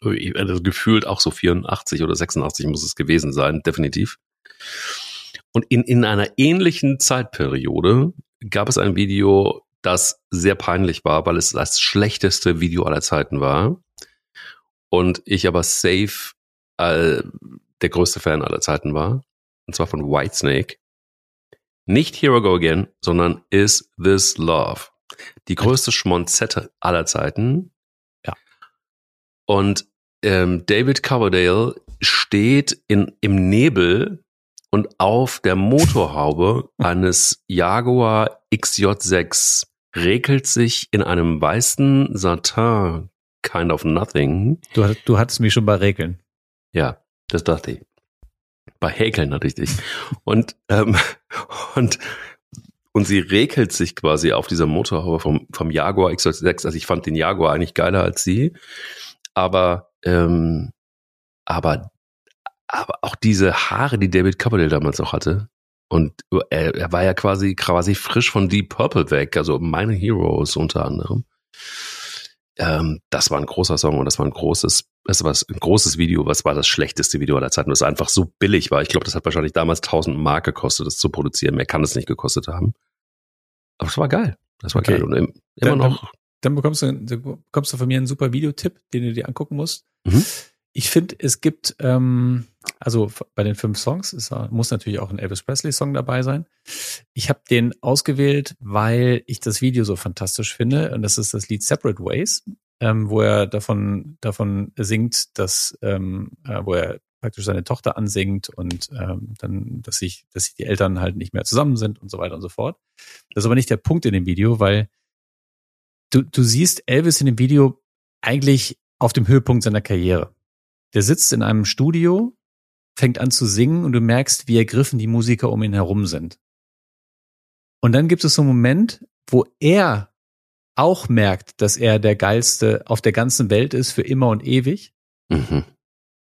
Also gefühlt auch so 84 oder 86 muss es gewesen sein, definitiv. Und in, in einer ähnlichen Zeitperiode gab es ein Video, das sehr peinlich war, weil es das schlechteste Video aller Zeiten war. Und ich aber safe äh, der größte Fan aller Zeiten war. Und zwar von Whitesnake. Nicht Here I Go Again, sondern Is This Love? Die größte Schmonzette aller Zeiten. Ja. Und ähm, David Coverdale steht in, im Nebel und auf der Motorhaube eines Jaguar XJ6 regelt sich in einem weißen Satin kind of nothing. Du, du hattest mich schon bei Regeln. Ja, das dachte ich. Bei Häkeln hatte ich dich. Und, ähm, und, und sie regelt sich quasi auf dieser Motorhaube vom, vom Jaguar XJ6. Also ich fand den Jaguar eigentlich geiler als sie. Aber, ähm, aber aber auch diese Haare, die David Coverdale damals auch hatte. Und er, er war ja quasi, quasi frisch von Deep Purple weg, also meine Heroes unter anderem. Ähm, das war ein großer Song und das war ein großes, das war ein großes Video. Was war das schlechteste Video aller Zeiten? Das einfach so billig war. Ich glaube, das hat wahrscheinlich damals 1000 Mark gekostet, das zu produzieren. Mehr kann es nicht gekostet haben. Aber es war geil. Das war okay. geil. Und immer dann, noch. Dann, dann bekommst du, bekommst du von mir einen super Videotipp, den du dir angucken musst. Mhm. Ich finde, es gibt, ähm, also bei den fünf Songs ist, muss natürlich auch ein Elvis Presley-Song dabei sein. Ich habe den ausgewählt, weil ich das Video so fantastisch finde. Und das ist das Lied Separate Ways. ähm, wo er davon, davon singt, dass, ähm, äh, wo er praktisch seine Tochter ansingt und ähm, dann, dass sich, dass sich die Eltern halt nicht mehr zusammen sind und so weiter und so fort. Das ist aber nicht der Punkt in dem Video, weil du, du siehst Elvis in dem Video eigentlich auf dem Höhepunkt seiner Karriere. Der sitzt in einem Studio, fängt an zu singen und du merkst, wie ergriffen die Musiker um ihn herum sind. Und dann gibt es so einen Moment, wo er auch merkt, dass er der geilste auf der ganzen Welt ist für immer und ewig. Mhm.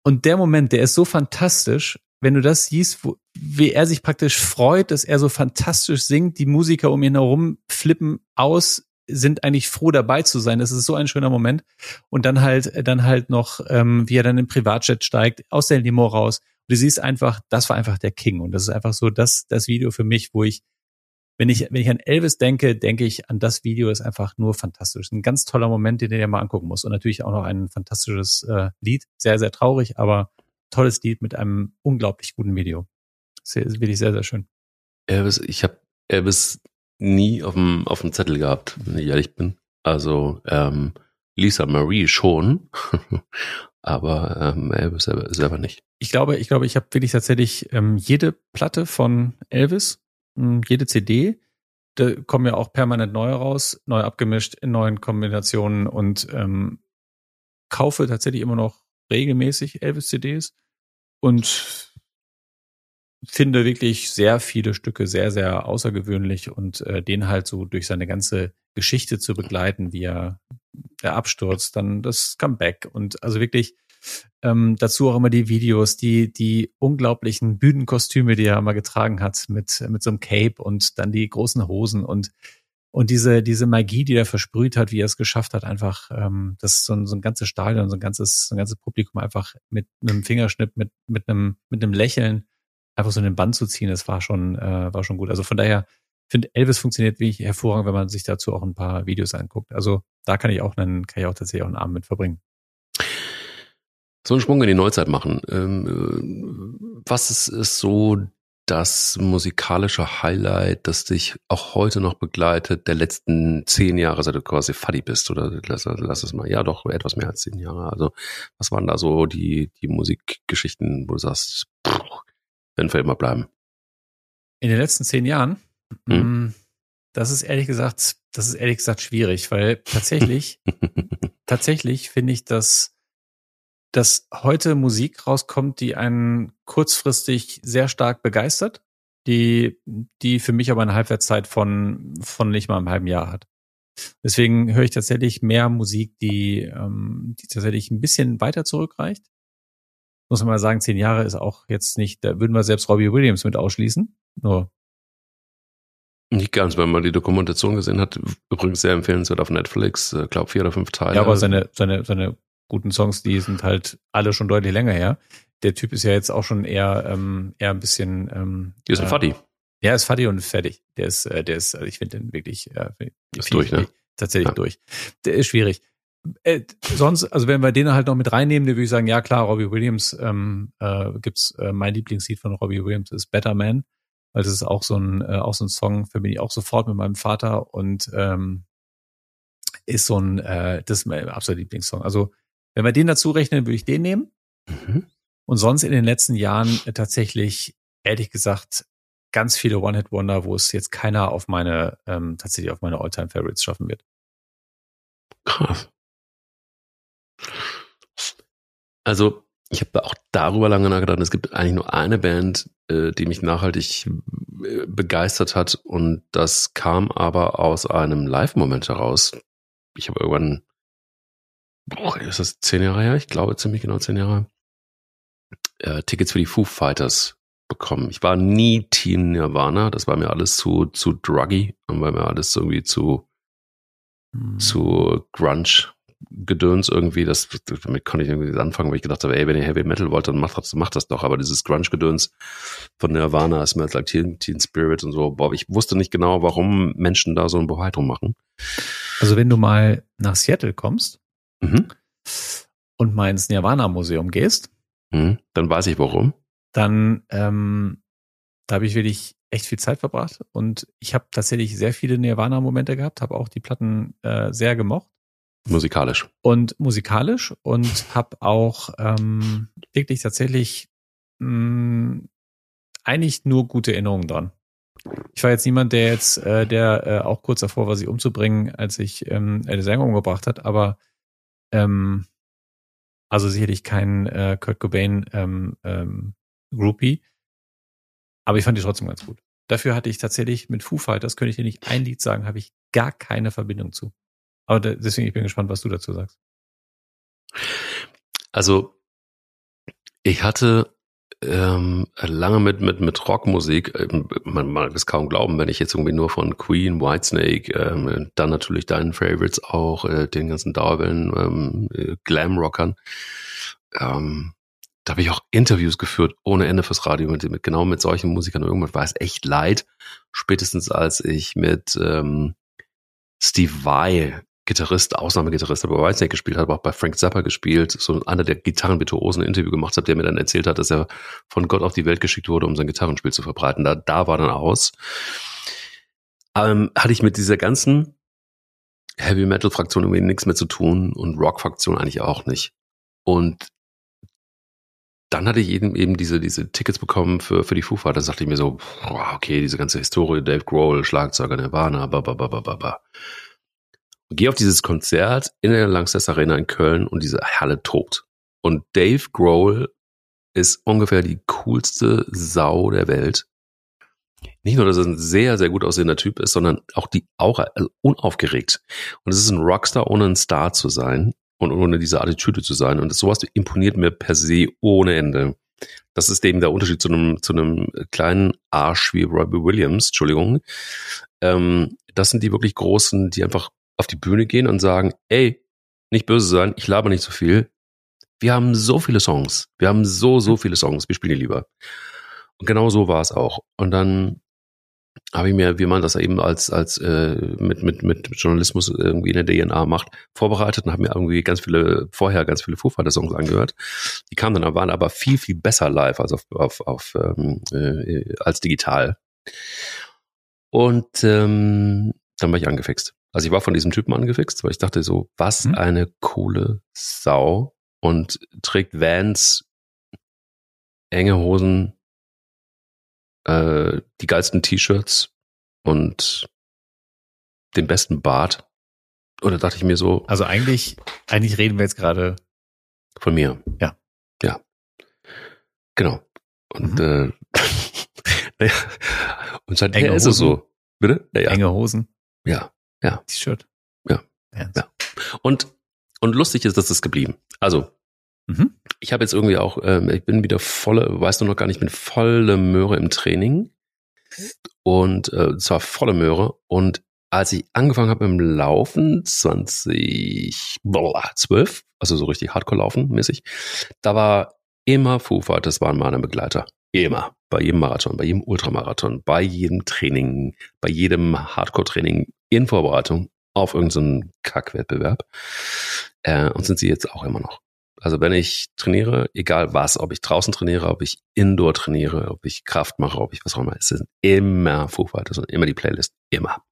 Und der Moment, der ist so fantastisch, wenn du das siehst, wo, wie er sich praktisch freut, dass er so fantastisch singt, die Musiker um ihn herum flippen aus, sind eigentlich froh dabei zu sein. Das ist so ein schöner Moment. Und dann halt, dann halt noch, ähm, wie er dann im Privatjet steigt, aus der Limo raus. Und du siehst einfach, das war einfach der King. Und das ist einfach so das, das Video für mich, wo ich, wenn ich, wenn ich an Elvis denke, denke ich an das Video, ist einfach nur fantastisch. Ein ganz toller Moment, den du dir mal angucken musst. Und natürlich auch noch ein fantastisches äh, Lied. Sehr, sehr traurig, aber tolles Lied mit einem unglaublich guten Video. Sehr, wirklich sehr, sehr schön. Elvis, ich habe Elvis nie auf dem, auf dem Zettel gehabt, wenn ich ehrlich bin. Also ähm, Lisa Marie schon, aber ähm, Elvis selber, selber nicht. Ich glaube, ich glaube, ich habe wirklich tatsächlich ähm, jede Platte von Elvis, hm, jede CD. Da kommen ja auch permanent neue raus, neu abgemischt in neuen Kombinationen und ähm, kaufe tatsächlich immer noch regelmäßig Elvis-CDs und finde wirklich sehr viele Stücke sehr, sehr außergewöhnlich und äh, den halt so durch seine ganze Geschichte zu begleiten, wie er der Absturz, dann das Comeback und also wirklich ähm, dazu auch immer die Videos, die die unglaublichen Bühnenkostüme, die er mal getragen hat mit mit so einem Cape und dann die großen Hosen und und diese diese Magie, die er versprüht hat, wie er es geschafft hat, einfach ähm, das so ein, so ein ganzes Stadion, so ein ganzes so ein ganzes Publikum einfach mit einem Fingerschnipp, mit mit einem mit einem Lächeln einfach so in den Band zu ziehen, das war schon, äh, war schon gut. Also von daher finde Elvis funktioniert wirklich hervorragend, wenn man sich dazu auch ein paar Videos anguckt. Also da kann ich auch einen, kann ich auch tatsächlich auch einen Abend mit verbringen. So einen Sprung in die Neuzeit machen. Ähm, äh, was ist, ist so das musikalische Highlight, das dich auch heute noch begleitet, der letzten zehn Jahre, seit du quasi Fuddy bist? Oder lass, lass es mal, ja doch, etwas mehr als zehn Jahre. Also was waren da so die, die Musikgeschichten, wo du sagst, pff, werden für immer bleiben. In den letzten zehn Jahren? Hm? Das ist ehrlich gesagt, das ist ehrlich gesagt schwierig, weil tatsächlich, tatsächlich finde ich, dass, dass heute Musik rauskommt, die einen kurzfristig sehr stark begeistert, die, die für mich aber eine Halbwertszeit von, von nicht mal einem halben Jahr hat. Deswegen höre ich tatsächlich mehr Musik, die, ähm, die tatsächlich ein bisschen weiter zurückreicht muss man mal sagen, zehn Jahre ist auch jetzt nicht, da würden wir selbst Robbie Williams mit ausschließen. Nur. Nicht ganz, wenn man die Dokumentation gesehen hat, übrigens sehr empfehlenswert auf Netflix, glaube vier oder fünf Teile. Ja, aber seine, seine, seine guten Songs, die sind halt alle schon deutlich länger her. Der Typ ist ja jetzt auch schon eher, ähm, eher ein bisschen. Ähm, ist ein äh, Faddy. Ja, ist Faddy und fertig. Der ist, äh, der ist, also ich finde den wirklich äh, ist viel, durch, ne? Tatsächlich ja. durch. Der ist schwierig. Äh, sonst, also wenn wir den halt noch mit reinnehmen, dann würde ich sagen, ja klar, Robbie Williams ähm, äh, gibt's äh, mein Lieblingslied von Robbie Williams ist Better Man, weil das ist auch so ein äh, auch so ein Song, verbinde ich auch sofort mit meinem Vater und ähm, ist so ein äh, das ist mein absoluter Lieblingssong. Also wenn wir den dazu rechnen, würde ich den nehmen. Mhm. Und sonst in den letzten Jahren äh, tatsächlich ehrlich gesagt ganz viele One-Hit-Wonder, wo es jetzt keiner auf meine ähm, tatsächlich auf meine All-Time-Favorites schaffen wird. Krass. Also, ich habe auch darüber lange nachgedacht. Es gibt eigentlich nur eine Band, äh, die mich nachhaltig äh, begeistert hat und das kam aber aus einem Live-Moment heraus. Ich habe irgendwann, boah, ist das zehn Jahre her? Ich glaube ziemlich genau zehn Jahre. Äh, Tickets für die Foo Fighters bekommen. Ich war nie Team Nirvana, das war mir alles zu zu druggy und war mir alles irgendwie zu hm. zu Grunge Gedöns irgendwie, das, damit konnte ich irgendwie anfangen, weil ich gedacht habe, ey, wenn ihr Heavy Metal wollt, dann macht das, macht das doch. Aber dieses Grunge-Gedöns von Nirvana, Smells Like Teen, Teen Spirit und so, boah, ich wusste nicht genau, warum Menschen da so ein Bohai drum machen. Also wenn du mal nach Seattle kommst mhm. und mal ins Nirvana-Museum gehst, mhm, dann weiß ich warum. Dann, ähm, da habe ich wirklich echt viel Zeit verbracht und ich habe tatsächlich sehr viele Nirvana-Momente gehabt, habe auch die Platten äh, sehr gemocht Musikalisch. Und musikalisch und habe auch ähm, wirklich tatsächlich mh, eigentlich nur gute Erinnerungen dran. Ich war jetzt niemand, der jetzt, äh, der äh, auch kurz davor war, sich umzubringen, als ich ähm, eine Sänger umgebracht hat, aber ähm, also sicherlich kein äh, Kurt Cobain ähm, ähm, Groupie, aber ich fand die trotzdem ganz gut. Dafür hatte ich tatsächlich mit Foo Fighters, könnte ich dir nicht ein Lied sagen, habe ich gar keine Verbindung zu. Aber deswegen, ich bin gespannt, was du dazu sagst. Also, ich hatte ähm, lange mit, mit, mit Rockmusik, ähm, man mag es kaum glauben, wenn ich jetzt irgendwie nur von Queen, Whitesnake, ähm, dann natürlich deinen Favorites auch, äh, den ganzen Dauerwellen, ähm, äh, Glam-Rockern. Ähm, da habe ich auch Interviews geführt ohne Ende fürs Radio mit, mit genau mit solchen Musikern. Und irgendwann war es echt leid, spätestens als ich mit ähm, Steve Vai Gitarrist, Ausnahmegitarrist, aber Whitesnake gespielt hat, aber auch bei Frank Zappa gespielt, so einer der Gitarrenvirtuosen ein Interview gemacht hat, der mir dann erzählt hat, dass er von Gott auf die Welt geschickt wurde, um sein Gitarrenspiel zu verbreiten. Da, da war dann aus. Ähm, hatte ich mit dieser ganzen Heavy Metal Fraktion irgendwie nichts mehr zu tun und Rock Fraktion eigentlich auch nicht. Und dann hatte ich eben, eben diese, diese Tickets bekommen für, für die Foo Fighters. Da dachte ich mir so, okay, diese ganze Historie, Dave Grohl, Schlagzeuger, Nirvana, ba, ba, ba, ba, ba, ba gehe auf dieses Konzert in der Langsess Arena in Köln und diese Halle tobt. Und Dave Grohl ist ungefähr die coolste Sau der Welt. Nicht nur, dass er ein sehr, sehr gut aussehender Typ ist, sondern auch die Aura, also unaufgeregt. Und es ist ein Rockstar, ohne ein Star zu sein und ohne diese Attitüde zu sein. Und sowas imponiert mir per se ohne Ende. Das ist eben der Unterschied zu einem, zu einem kleinen Arsch wie Robbie Williams, Entschuldigung. Ähm, das sind die wirklich großen, die einfach auf die Bühne gehen und sagen, ey, nicht böse sein, ich laber nicht so viel. Wir haben so viele Songs. Wir haben so, so viele Songs. Wir spielen die lieber. Und genau so war es auch. Und dann habe ich mir, wie man das eben als, als äh, mit, mit, mit Journalismus irgendwie in der DNA macht, vorbereitet und habe mir irgendwie ganz viele, vorher ganz viele Foo Songs angehört. Die kamen dann, waren aber viel, viel besser live als auf, auf, auf ähm, äh, als digital. Und ähm, dann war ich angefixt. Also ich war von diesem Typen angefixt, weil ich dachte so, was hm? eine coole Sau und trägt Vans, enge Hosen, äh, die geilsten T-Shirts und den besten Bart. Da dachte ich mir so. Also eigentlich, eigentlich reden wir jetzt gerade von mir. Ja. Ja. Genau. Und mhm. äh, naja, und seitdem ist es so. Bitte? Naja. Enge Hosen. Ja. Ja. T-Shirt. Ja. Ernst. ja. Und, und lustig ist, dass das geblieben. Also, mhm. ich habe jetzt irgendwie auch, ähm, ich bin wieder volle, weißt du noch gar nicht, ich bin volle Möhre im Training. Und äh, zwar volle Möhre. Und als ich angefangen habe im Laufen, 2012, also so richtig Hardcore laufen mäßig, da war immer Foo Fighters waren meine Begleiter. Immer. Bei jedem Marathon, bei jedem Ultramarathon, bei jedem Training, bei jedem Hardcore-Training in Vorbereitung auf irgendeinen Kackwettbewerb. Äh, und sind sie jetzt auch immer noch. Also wenn ich trainiere, egal was, ob ich draußen trainiere, ob ich Indoor trainiere, ob ich Kraft mache, ob ich was auch immer, es sind immer Foo Fighters und immer die Playlist. Immer.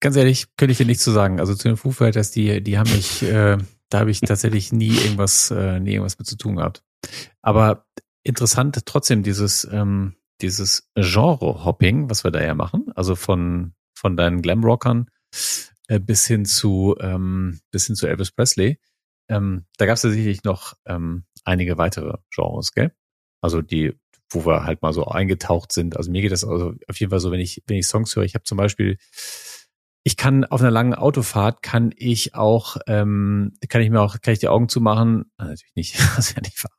Ganz ehrlich, könnte ich dir nichts zu sagen. Also zu den Foo Fighters, die, die haben mich, äh, da habe ich tatsächlich nie irgendwas, äh, nie irgendwas mit zu tun gehabt. Aber interessant trotzdem dieses, ähm, dieses Genre-Hopping, was wir da ja machen, also von, von deinen Glamrockern äh, bis hin zu, ähm, bis hin zu Elvis Presley. Ähm, da gab es ja sicherlich noch ähm, einige weitere Genres, gell? Also die, wo wir halt mal so eingetaucht sind. Also mir geht das also auf jeden Fall so, wenn ich, wenn ich Songs höre. Ich habe zum Beispiel ich kann auf einer langen Autofahrt kann ich auch ähm, kann ich mir auch kann ich die Augen zumachen. Ah, natürlich nicht. Das ja nicht wahr.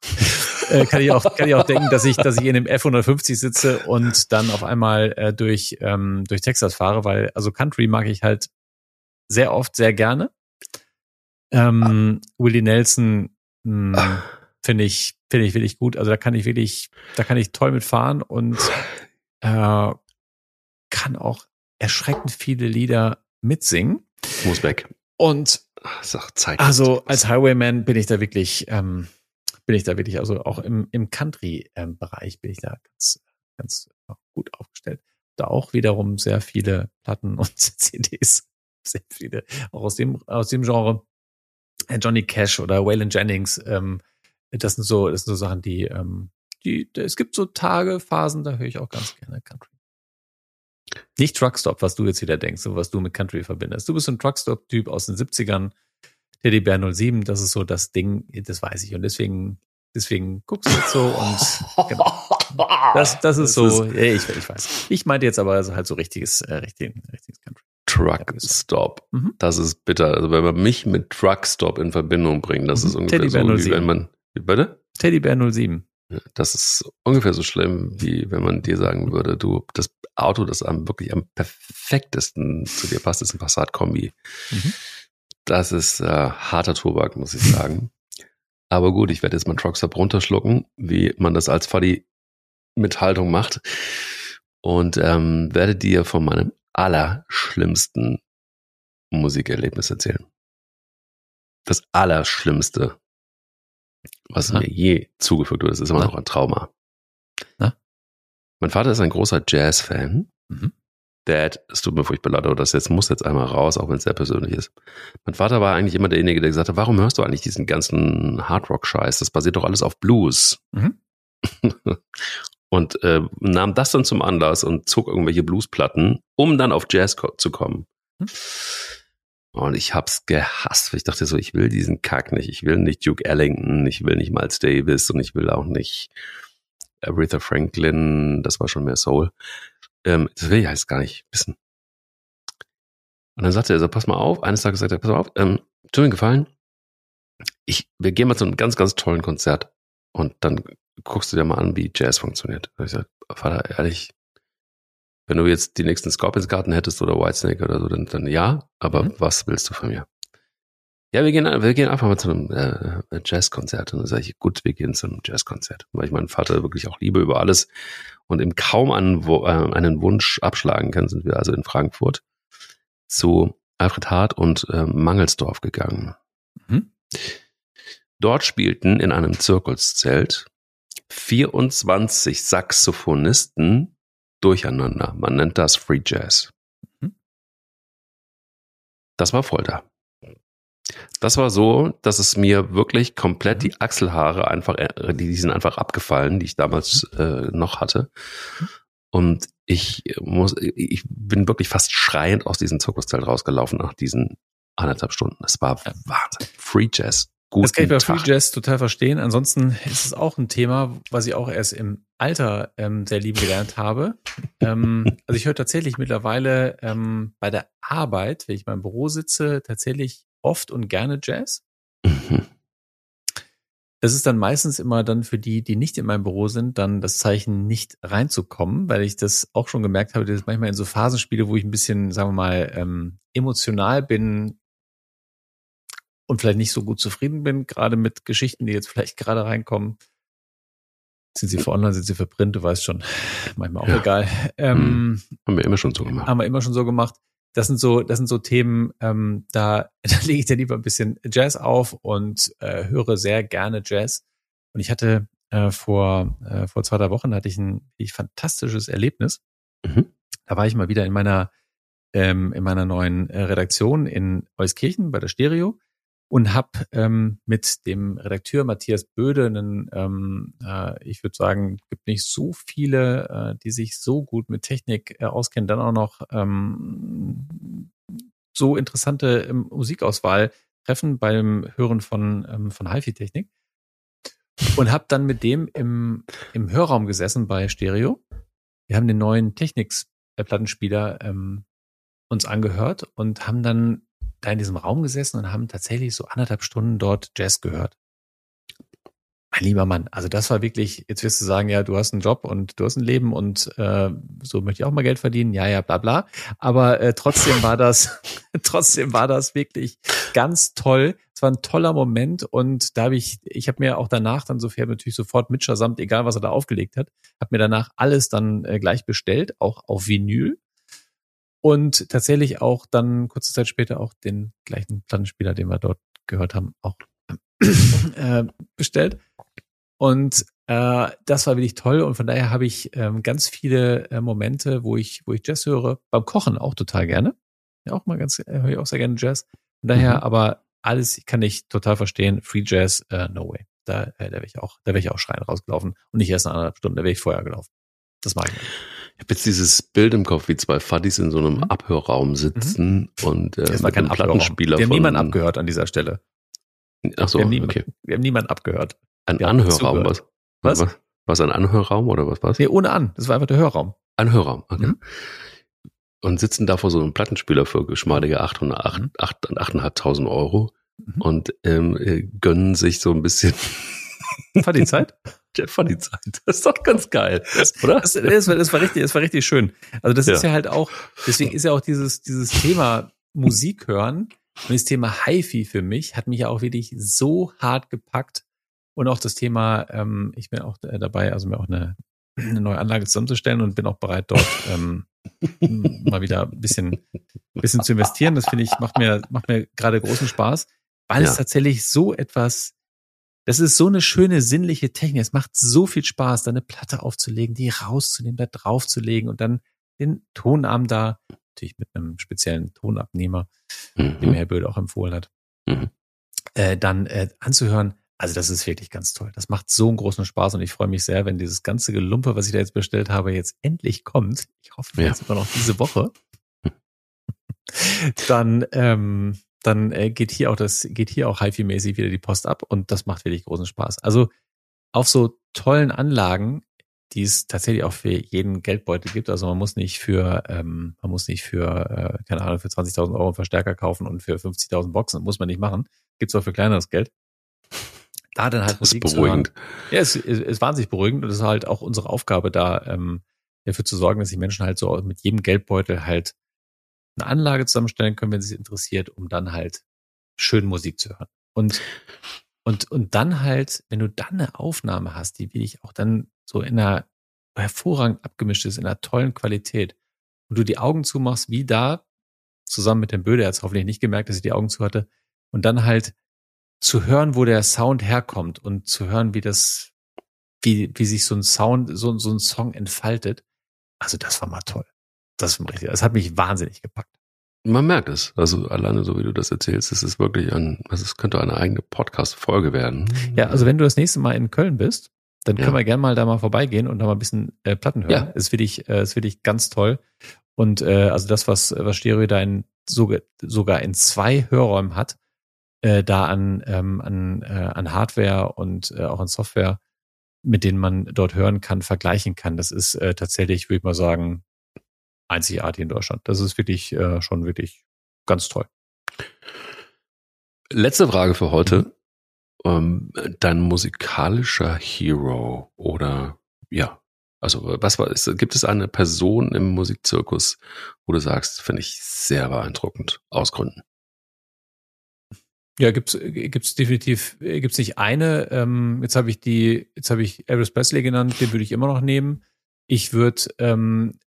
äh, kann ich auch kann ich auch denken dass ich dass ich in einem F150 sitze und dann auf einmal äh, durch ähm, durch Texas fahre weil also Country mag ich halt sehr oft sehr gerne. Ähm, Willie Nelson hm, finde ich finde ich wirklich gut. Also da kann ich wirklich da kann ich toll mitfahren und äh, kann auch erschreckend viele Lieder mitsingen. Muss weg. Und Zeit also als Highwayman bin ich da wirklich, ähm, bin ich da wirklich, also auch im, im Country-Bereich bin ich da ganz, ganz gut aufgestellt. Da auch wiederum sehr viele Platten und CDs. sehr viele, auch aus dem, aus dem Genre. Äh, Johnny Cash oder Waylon Jennings, ähm, das sind so, das sind so Sachen, die, ähm, die, es gibt so Tage, Phasen, da höre ich auch ganz gerne Country. Nicht Truckstop, was du jetzt wieder denkst, so was du mit Country verbindest. Du bist so ein Truckstop-Typ aus den 70ern, Teddy Bär 07, das ist so das Ding, das weiß ich. Und deswegen, deswegen guckst du jetzt so und genau. das, das ist das so, ist, ja, ich, ich weiß. Ich meinte jetzt aber halt so richtiges, äh, richtig, richtiges Country. Truckstop. Mhm. Das ist bitter. Also wenn man mich mit Truckstop in Verbindung bringt, das mhm. ist ungefähr so, wie wenn man, wie bitte? Teddybär 07. Das ist ungefähr so schlimm, wie wenn man dir sagen würde, du, das Auto, das am wirklich am perfektesten zu dir passt, ist ein Passat-Kombi. Mhm. Das ist äh, harter Tobak, muss ich sagen. Aber gut, ich werde jetzt mal Truckstop runterschlucken, wie man das als Fuddy mit Haltung macht. Und ähm, werde dir von meinem allerschlimmsten Musikerlebnis erzählen. Das Allerschlimmste, was Aha. mir je zugefügt wurde. Das ist immer Na? noch ein Trauma. Na? Mein Vater ist ein großer Jazz-Fan. Mhm. Dad, es tut mir furchtbar leid, aber das jetzt muss jetzt einmal raus, auch wenn es sehr persönlich ist. Mein Vater war eigentlich immer derjenige, der gesagt hat, warum hörst du eigentlich diesen ganzen Hardrock-Scheiß? Das basiert doch alles auf Blues. Mhm. und äh, nahm das dann zum Anlass und zog irgendwelche Bluesplatten, um dann auf Jazz zu kommen. Mhm. Und ich hab's gehasst. Ich dachte so, ich will diesen Kack nicht. Ich will nicht Duke Ellington, ich will nicht Miles Davis und ich will auch nicht Aretha Franklin. Das war schon mehr Soul. Ähm, das will ich jetzt gar nicht wissen. Und dann sagte er so, pass mal auf. Eines Tages sagte er, pass mal auf, ähm, tu mir gefallen. Ich, wir gehen mal zu einem ganz, ganz tollen Konzert. Und dann guckst du dir mal an, wie Jazz funktioniert. Und ich sag, Vater, ehrlich, wenn du jetzt die nächsten Scorpions Garten hättest oder Whitesnake oder so, dann, dann ja, aber mhm. was willst du von mir? Ja, wir gehen, wir gehen einfach mal zu einem äh, Jazzkonzert. Und dann sage ich, gut, wir gehen zu einem Jazzkonzert. Weil ich meinen Vater wirklich auch liebe über alles und ihm kaum einen, äh, einen Wunsch abschlagen kann, sind wir also in Frankfurt zu Alfred Hart und äh, Mangelsdorf gegangen. Mhm. Dort spielten in einem Zirkelszelt 24 Saxophonisten durcheinander. Man nennt das Free Jazz. Mhm. Das war Folter. Das war so, dass es mir wirklich komplett die Achselhaare einfach, äh, die, sind einfach abgefallen, die ich damals äh, noch hatte. Und ich muss, ich bin wirklich fast schreiend aus diesem Zirkuszelt rausgelaufen nach diesen anderthalb Stunden. Es war Wahnsinn. Free Jazz. Guten das kann ich bei Free Jazz total verstehen. Ansonsten ist es auch ein Thema, was ich auch erst im Alter ähm, sehr lieben gelernt habe. ähm, also ich höre tatsächlich mittlerweile ähm, bei der Arbeit, wenn ich mal im Büro sitze, tatsächlich oft und gerne Jazz. Mhm. Das ist dann meistens immer dann für die, die nicht in meinem Büro sind, dann das Zeichen, nicht reinzukommen, weil ich das auch schon gemerkt habe, dass ich manchmal in so Phasen spiele, wo ich ein bisschen, sagen wir mal, ähm, emotional bin und vielleicht nicht so gut zufrieden bin, gerade mit Geschichten, die jetzt vielleicht gerade reinkommen. Sind sie für online, sind sie für Print, du weißt schon, manchmal auch ja. egal. Ähm, hm. haben wir immer schon so gemacht. Haben wir immer schon so gemacht das sind so, das sind so Themen, ähm, da, da lege ich dann lieber ein bisschen Jazz auf und äh, höre sehr gerne Jazz. Und ich hatte äh, vor, äh, vor zwei, drei Wochen hatte ich ein ich, fantastisches Erlebnis. Mhm. Da war ich mal wieder in meiner, ähm, in meiner neuen äh, Redaktion in Euskirchen bei der Stereo und habe ähm, mit dem Redakteur Matthias Böde einen, ähm, äh, ich würde sagen, gibt nicht so viele, äh, die sich so gut mit Technik äh, auskennen, dann auch noch ähm, so interessante ähm, Musikauswahl treffen beim Hören von ähm, von HiFi-Technik und habe dann mit dem im im Hörraum gesessen bei Stereo. Wir haben den neuen Technics-Plattenspieler ähm, uns angehört und haben dann da in diesem Raum gesessen und haben tatsächlich so anderthalb Stunden dort Jazz gehört. Mein lieber Mann, also das war wirklich, jetzt wirst du sagen, ja, du hast einen Job und du hast ein Leben und äh, so möchte ich auch mal Geld verdienen, ja, ja, bla bla. Aber äh, trotzdem war das, trotzdem war das wirklich ganz toll. Es war ein toller Moment und da habe ich, ich habe mir auch danach dann so fair natürlich sofort mit samt, egal was er da aufgelegt hat, habe mir danach alles dann äh, gleich bestellt, auch auf Vinyl und tatsächlich auch dann kurze Zeit später auch den gleichen Plattenspieler, den wir dort gehört haben, auch äh, bestellt. Und äh, das war wirklich toll und von daher habe ich ähm, ganz viele äh, Momente, wo ich, wo ich Jazz höre, beim Kochen auch total gerne. Ja, auch mal ganz, äh, höre ich auch sehr gerne Jazz. Von daher, Mhm. aber alles kann ich total verstehen. Free Jazz, äh, no way. Da, äh, da wäre ich auch, da wäre ich auch schreien rausgelaufen und nicht erst eine anderthalb Stunden, da wäre ich vorher gelaufen. Das mag ich nicht. Ich habe jetzt dieses Bild im Kopf, wie zwei Fuddies in so einem Mhm. Abhörraum sitzen und äh, Es war mit kein. Plattenspieler Wir haben niemanden abgehört an dieser Stelle. Ach so, wir, haben niemand, okay. wir haben niemanden abgehört. Ein wir Anhörraum, was? Was? was? Was ein Anhörraum oder was was? Nee, ohne an. Das war einfach der Hörraum. Ein Hörraum, okay. Mhm. Und sitzen da vor so einem Plattenspieler für geschmeidige 800, Mhm. 8, 8.500 Euro Mhm. und ähm, äh, gönnen sich so ein bisschen War die Zeit? Jeff die Zeit. Das ist doch ganz geil, oder? Das, das, war, das war richtig, das war richtig schön. Also das Ja. ist ja halt auch, deswegen ist ja auch dieses, dieses Thema Musik hören und das Thema HiFi für mich hat mich ja auch wirklich so hart gepackt. Und auch das Thema, ähm, ich bin auch äh, dabei, also mir auch eine, eine neue Anlage zusammenzustellen und bin auch bereit, dort ähm, mal wieder ein bisschen, bisschen zu investieren. Das finde ich, macht mir, macht mir gerade großen Spaß, weil Ja. es tatsächlich so etwas das ist so eine schöne sinnliche Technik. Es macht so viel Spaß, da eine Platte aufzulegen, die rauszunehmen, da draufzulegen und dann den Tonarm da, natürlich mit einem speziellen Tonabnehmer, den mir Mhm. Herr Böhl auch empfohlen hat, Mhm. äh, dann äh, anzuhören. Also das ist wirklich ganz toll. Das macht so einen großen Spaß und ich freue mich sehr, wenn dieses ganze Gelumpe, was ich da jetzt bestellt habe, jetzt endlich kommt. Ich hoffe, Ja. jetzt sogar noch diese Woche. Dann, ähm, dann äh, geht hier auch das, geht hier auch HiFi-mäßig wieder die Post ab und das macht wirklich großen Spaß. Also auf so tollen Anlagen, die es tatsächlich auch für jeden Geldbeutel gibt. Also man muss nicht für, ähm, man muss nicht für, äh, keine Ahnung, für 20.000 Euro einen Verstärker kaufen und für 50.000 Boxen. Muss man nicht machen. Gibt's auch für kleineres Geld. Da dann halt Das ist Musik beruhigend. Ja, es ist, ist wahnsinnig beruhigend und es ist halt auch unsere Aufgabe da, ähm, dafür zu sorgen, dass die Menschen halt so mit jedem Geldbeutel halt eine Anlage zusammenstellen können, wenn sie es interessiert, um dann halt schön Musik zu hören. Und, und, und dann halt, wenn du dann eine Aufnahme hast, die wirklich auch dann so in einer hervorragend abgemischt ist, in einer tollen Qualität, und du die Augen zumachst, wie da, zusammen mit dem Böde, er hat hoffentlich nicht gemerkt, dass ich die Augen zu hatte, und dann halt zu hören, wo der Sound herkommt und zu hören, wie das, wie, wie sich so ein Sound, so, so ein Song entfaltet. Also das war mal toll. Das. Das hat mich wahnsinnig gepackt. Man merkt es. Also alleine so wie du das erzählst, es ist wirklich ein, also es könnte eine eigene Podcast-Folge werden. Ja, also wenn du das nächste Mal in Köln bist, dann können Ja. wir gerne mal da mal vorbeigehen und da mal ein bisschen äh, Platten hören. Ja. Es ist wirklich, äh, ist wirklich ganz toll. Und äh, also das, was, was Stereo da in, sogar, sogar in zwei Hörräumen hat, äh, da an, ähm, an, äh, an Hardware und äh, auch an Software, mit denen man dort hören kann, vergleichen kann, das ist äh, tatsächlich, würde ich mal sagen, einzigartig in Deutschland. Das ist wirklich äh, schon wirklich ganz toll. Letzte Frage für heute. Ähm, dein musikalischer Hero oder ja, also was war ist, gibt es eine Person im Musikzirkus, wo du sagst, finde ich sehr beeindruckend aus Gründen? Ja, gibt's gibt's definitiv äh, gibt's nicht eine. Ähm, jetzt habe ich die, jetzt habe ich Elvis Presley genannt, den würde ich immer noch nehmen. Ich würde ähm,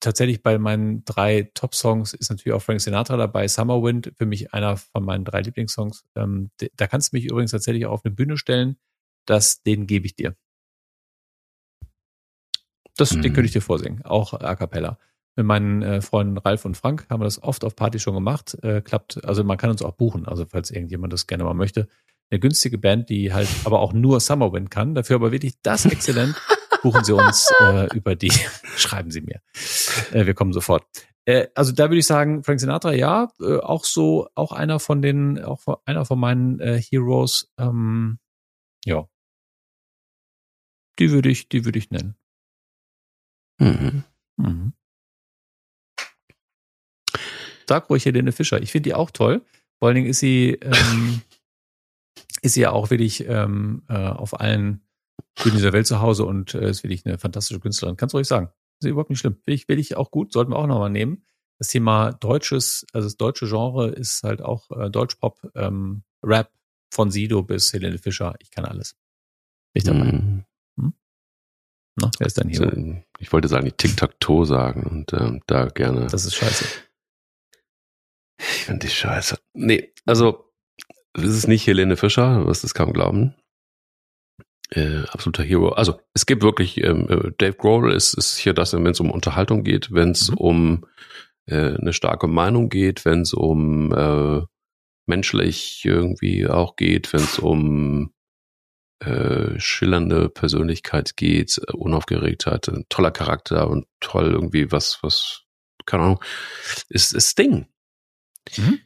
tatsächlich bei meinen drei Top-Songs ist natürlich auch Frank Sinatra dabei. Summer Wind für mich einer von meinen drei Lieblingssongs. Ähm, da kannst du mich übrigens tatsächlich auch auf eine Bühne stellen. Das, den gebe ich dir. Das, den Mhm. könnte ich dir vorsingen, auch a cappella. Mit meinen äh, Freunden Ralf und Frank haben wir das oft auf Party schon gemacht. Äh, klappt, also man kann uns auch buchen, also falls irgendjemand das gerne mal möchte. Eine günstige Band, die halt aber auch nur Summerwind kann, dafür aber wirklich das exzellent. Buchen Sie uns äh, über die, schreiben Sie mir. Äh, wir kommen sofort. Äh, also da würde ich sagen, Frank Sinatra, ja, äh, auch so, auch einer von den, auch von- einer von meinen äh, Heroes. Ähm, ja, die würde ich, die würde ich nennen. Mhm. Mhm. Sag ruhig Helene Fischer. Ich finde die auch toll. Vor allen Dingen ist sie, ähm, ist sie ja auch wirklich ähm, äh, auf allen Bühnen dieser Welt zu Hause und äh, ist wirklich eine fantastische Künstlerin. Kannst du ruhig sagen. Ist überhaupt nicht schlimm. Will ich, will ich auch gut, sollten wir auch nochmal nehmen. Das Thema deutsches, also das deutsche Genre ist halt auch äh, Deutschpop, ähm, Rap von Sido bis Helene Fischer. Ich kann alles. Bin ich dabei. Mhm. Na, wer ist dein Hero? Also, Ich wollte sagen, die Tic-Tac-Toe sagen und ähm, da gerne. Das ist scheiße. Ich finde die scheiße. Nee, also es ist nicht Helene Fischer, du wirst es kaum glauben. Äh, absoluter Hero. Also es gibt wirklich, ähm, äh, Dave Grohl ist, ist hier das, wenn es um Unterhaltung geht, wenn es Mhm. um äh, eine starke Meinung geht, wenn es um äh, menschlich irgendwie auch geht, wenn es um äh, schillernde Persönlichkeit geht, äh, Unaufgeregtheit, ein toller Charakter und toll irgendwie was, was, keine Ahnung, ist, ist Sting. Mhm.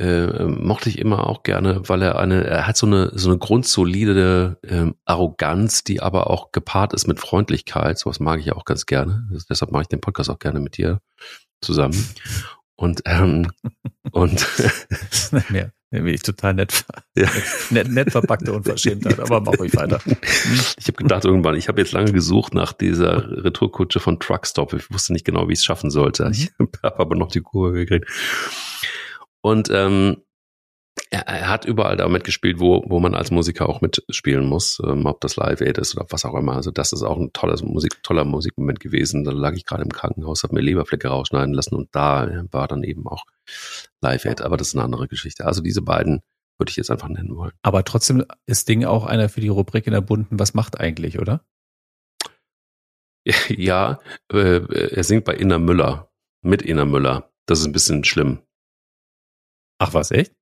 Äh, mochte ich immer auch gerne, weil er eine, er hat so eine, so eine grundsolide ähm, Arroganz, die aber auch gepaart ist mit Freundlichkeit. Sowas mag ich auch ganz gerne. Deshalb mache ich den Podcast auch gerne mit dir zusammen. Und, ähm, und mehr. Nämlich ich total nett, ja. nett, nett verpackte Unverschämtheit, aber mach euch weiter. Ich habe gedacht irgendwann, ich habe jetzt lange gesucht nach dieser Retourkutsche von Truckstop. Ich wusste nicht genau, wie ich es schaffen sollte. Ich mhm. habe aber noch die Kurve gekriegt. Und ähm, er, er hat überall damit gespielt, wo, wo man als Musiker auch mitspielen muss, ähm, ob das Live Aid ist oder was auch immer. Also das ist auch ein tolles Musik, toller Musikmoment gewesen. Da lag ich gerade im Krankenhaus, habe mir Leberflecke rausschneiden lassen und da war dann eben auch Live Aid. Aber das ist eine andere Geschichte. Also diese beiden würde ich jetzt einfach nennen wollen. Aber trotzdem ist Ding auch einer für die Rubrik in der Bunten. Was macht eigentlich, oder? Ja, äh, er singt bei Inna Müller, mit Inna Müller. Das ist ein bisschen schlimm. Ach was, echt?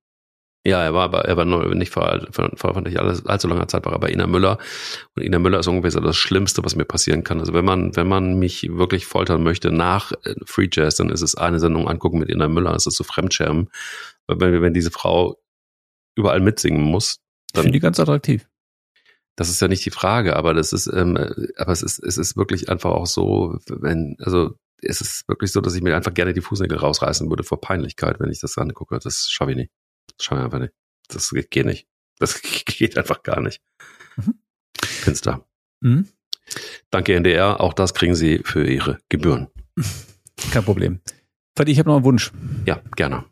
Ja, er war aber, er war nicht vor, vor, vor nicht alles, allzu langer Zeit war er bei Ina Müller. Und Ina Müller ist ungefähr so das Schlimmste, was mir passieren kann. Also wenn man, wenn man mich wirklich foltern möchte nach äh, Free Jazz, dann ist es eine Sendung angucken mit Ina Müller. Das ist so Fremdschirmen. Weil wenn, wenn diese Frau überall mitsingen muss, dann. Ich finde die ganz attraktiv. Das ist ja nicht die Frage, aber das ist, ähm, aber es ist, es ist wirklich einfach auch so, wenn, also es ist wirklich so, dass ich mir einfach gerne die Fußnägel rausreißen würde vor Peinlichkeit, wenn ich das angucke. Das schaffe ich nicht. Das schaffe ich einfach nicht. Das geht nicht. Das geht einfach gar nicht. Mhm. Finster. Mhm. Danke NDR. Auch das kriegen Sie für Ihre Gebühren. Kein Problem. Ich habe noch einen Wunsch. Ja, gerne.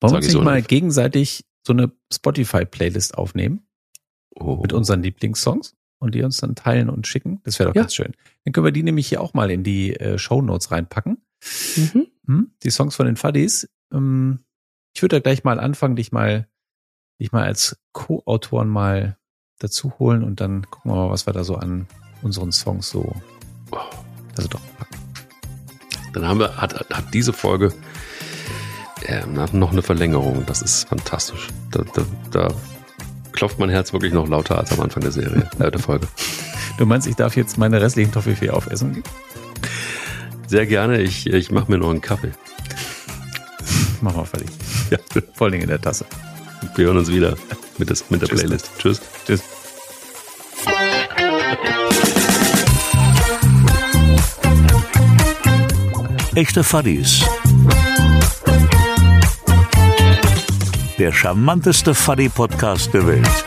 Wollen wir uns nicht mal gegenseitig so eine Spotify-Playlist aufnehmen? Oh. Mit unseren Lieblingssongs? Und die uns dann teilen und schicken. Das wäre doch ja. ganz schön. Dann können wir die nämlich hier auch mal in die äh, Show Notes reinpacken. Mhm. Hm? Die Songs von den Fuddies. Ähm, ich würde da gleich mal anfangen, dich mal, dich mal als Co-Autoren mal dazu holen und dann gucken wir mal, was wir da so an unseren Songs so, also doch packen. Dann haben wir, hat, hat diese Folge äh, noch eine Verlängerung. Das ist fantastisch. Da, da, da klopft mein Herz wirklich noch lauter als am Anfang der Serie, äh, der Folge. Du meinst, ich darf jetzt meine restlichen Toffifee aufessen? Sehr gerne. Ich, ich mache mir noch einen Kaffee. Mach mal fertig. Ja. Vor allem in der Tasse. Wir hören uns wieder mit, des, mit der Tschüss. Playlist. Tschüss. Tschüss. Echte Fuddies der charmanteste Fuddy-Podcast der Welt.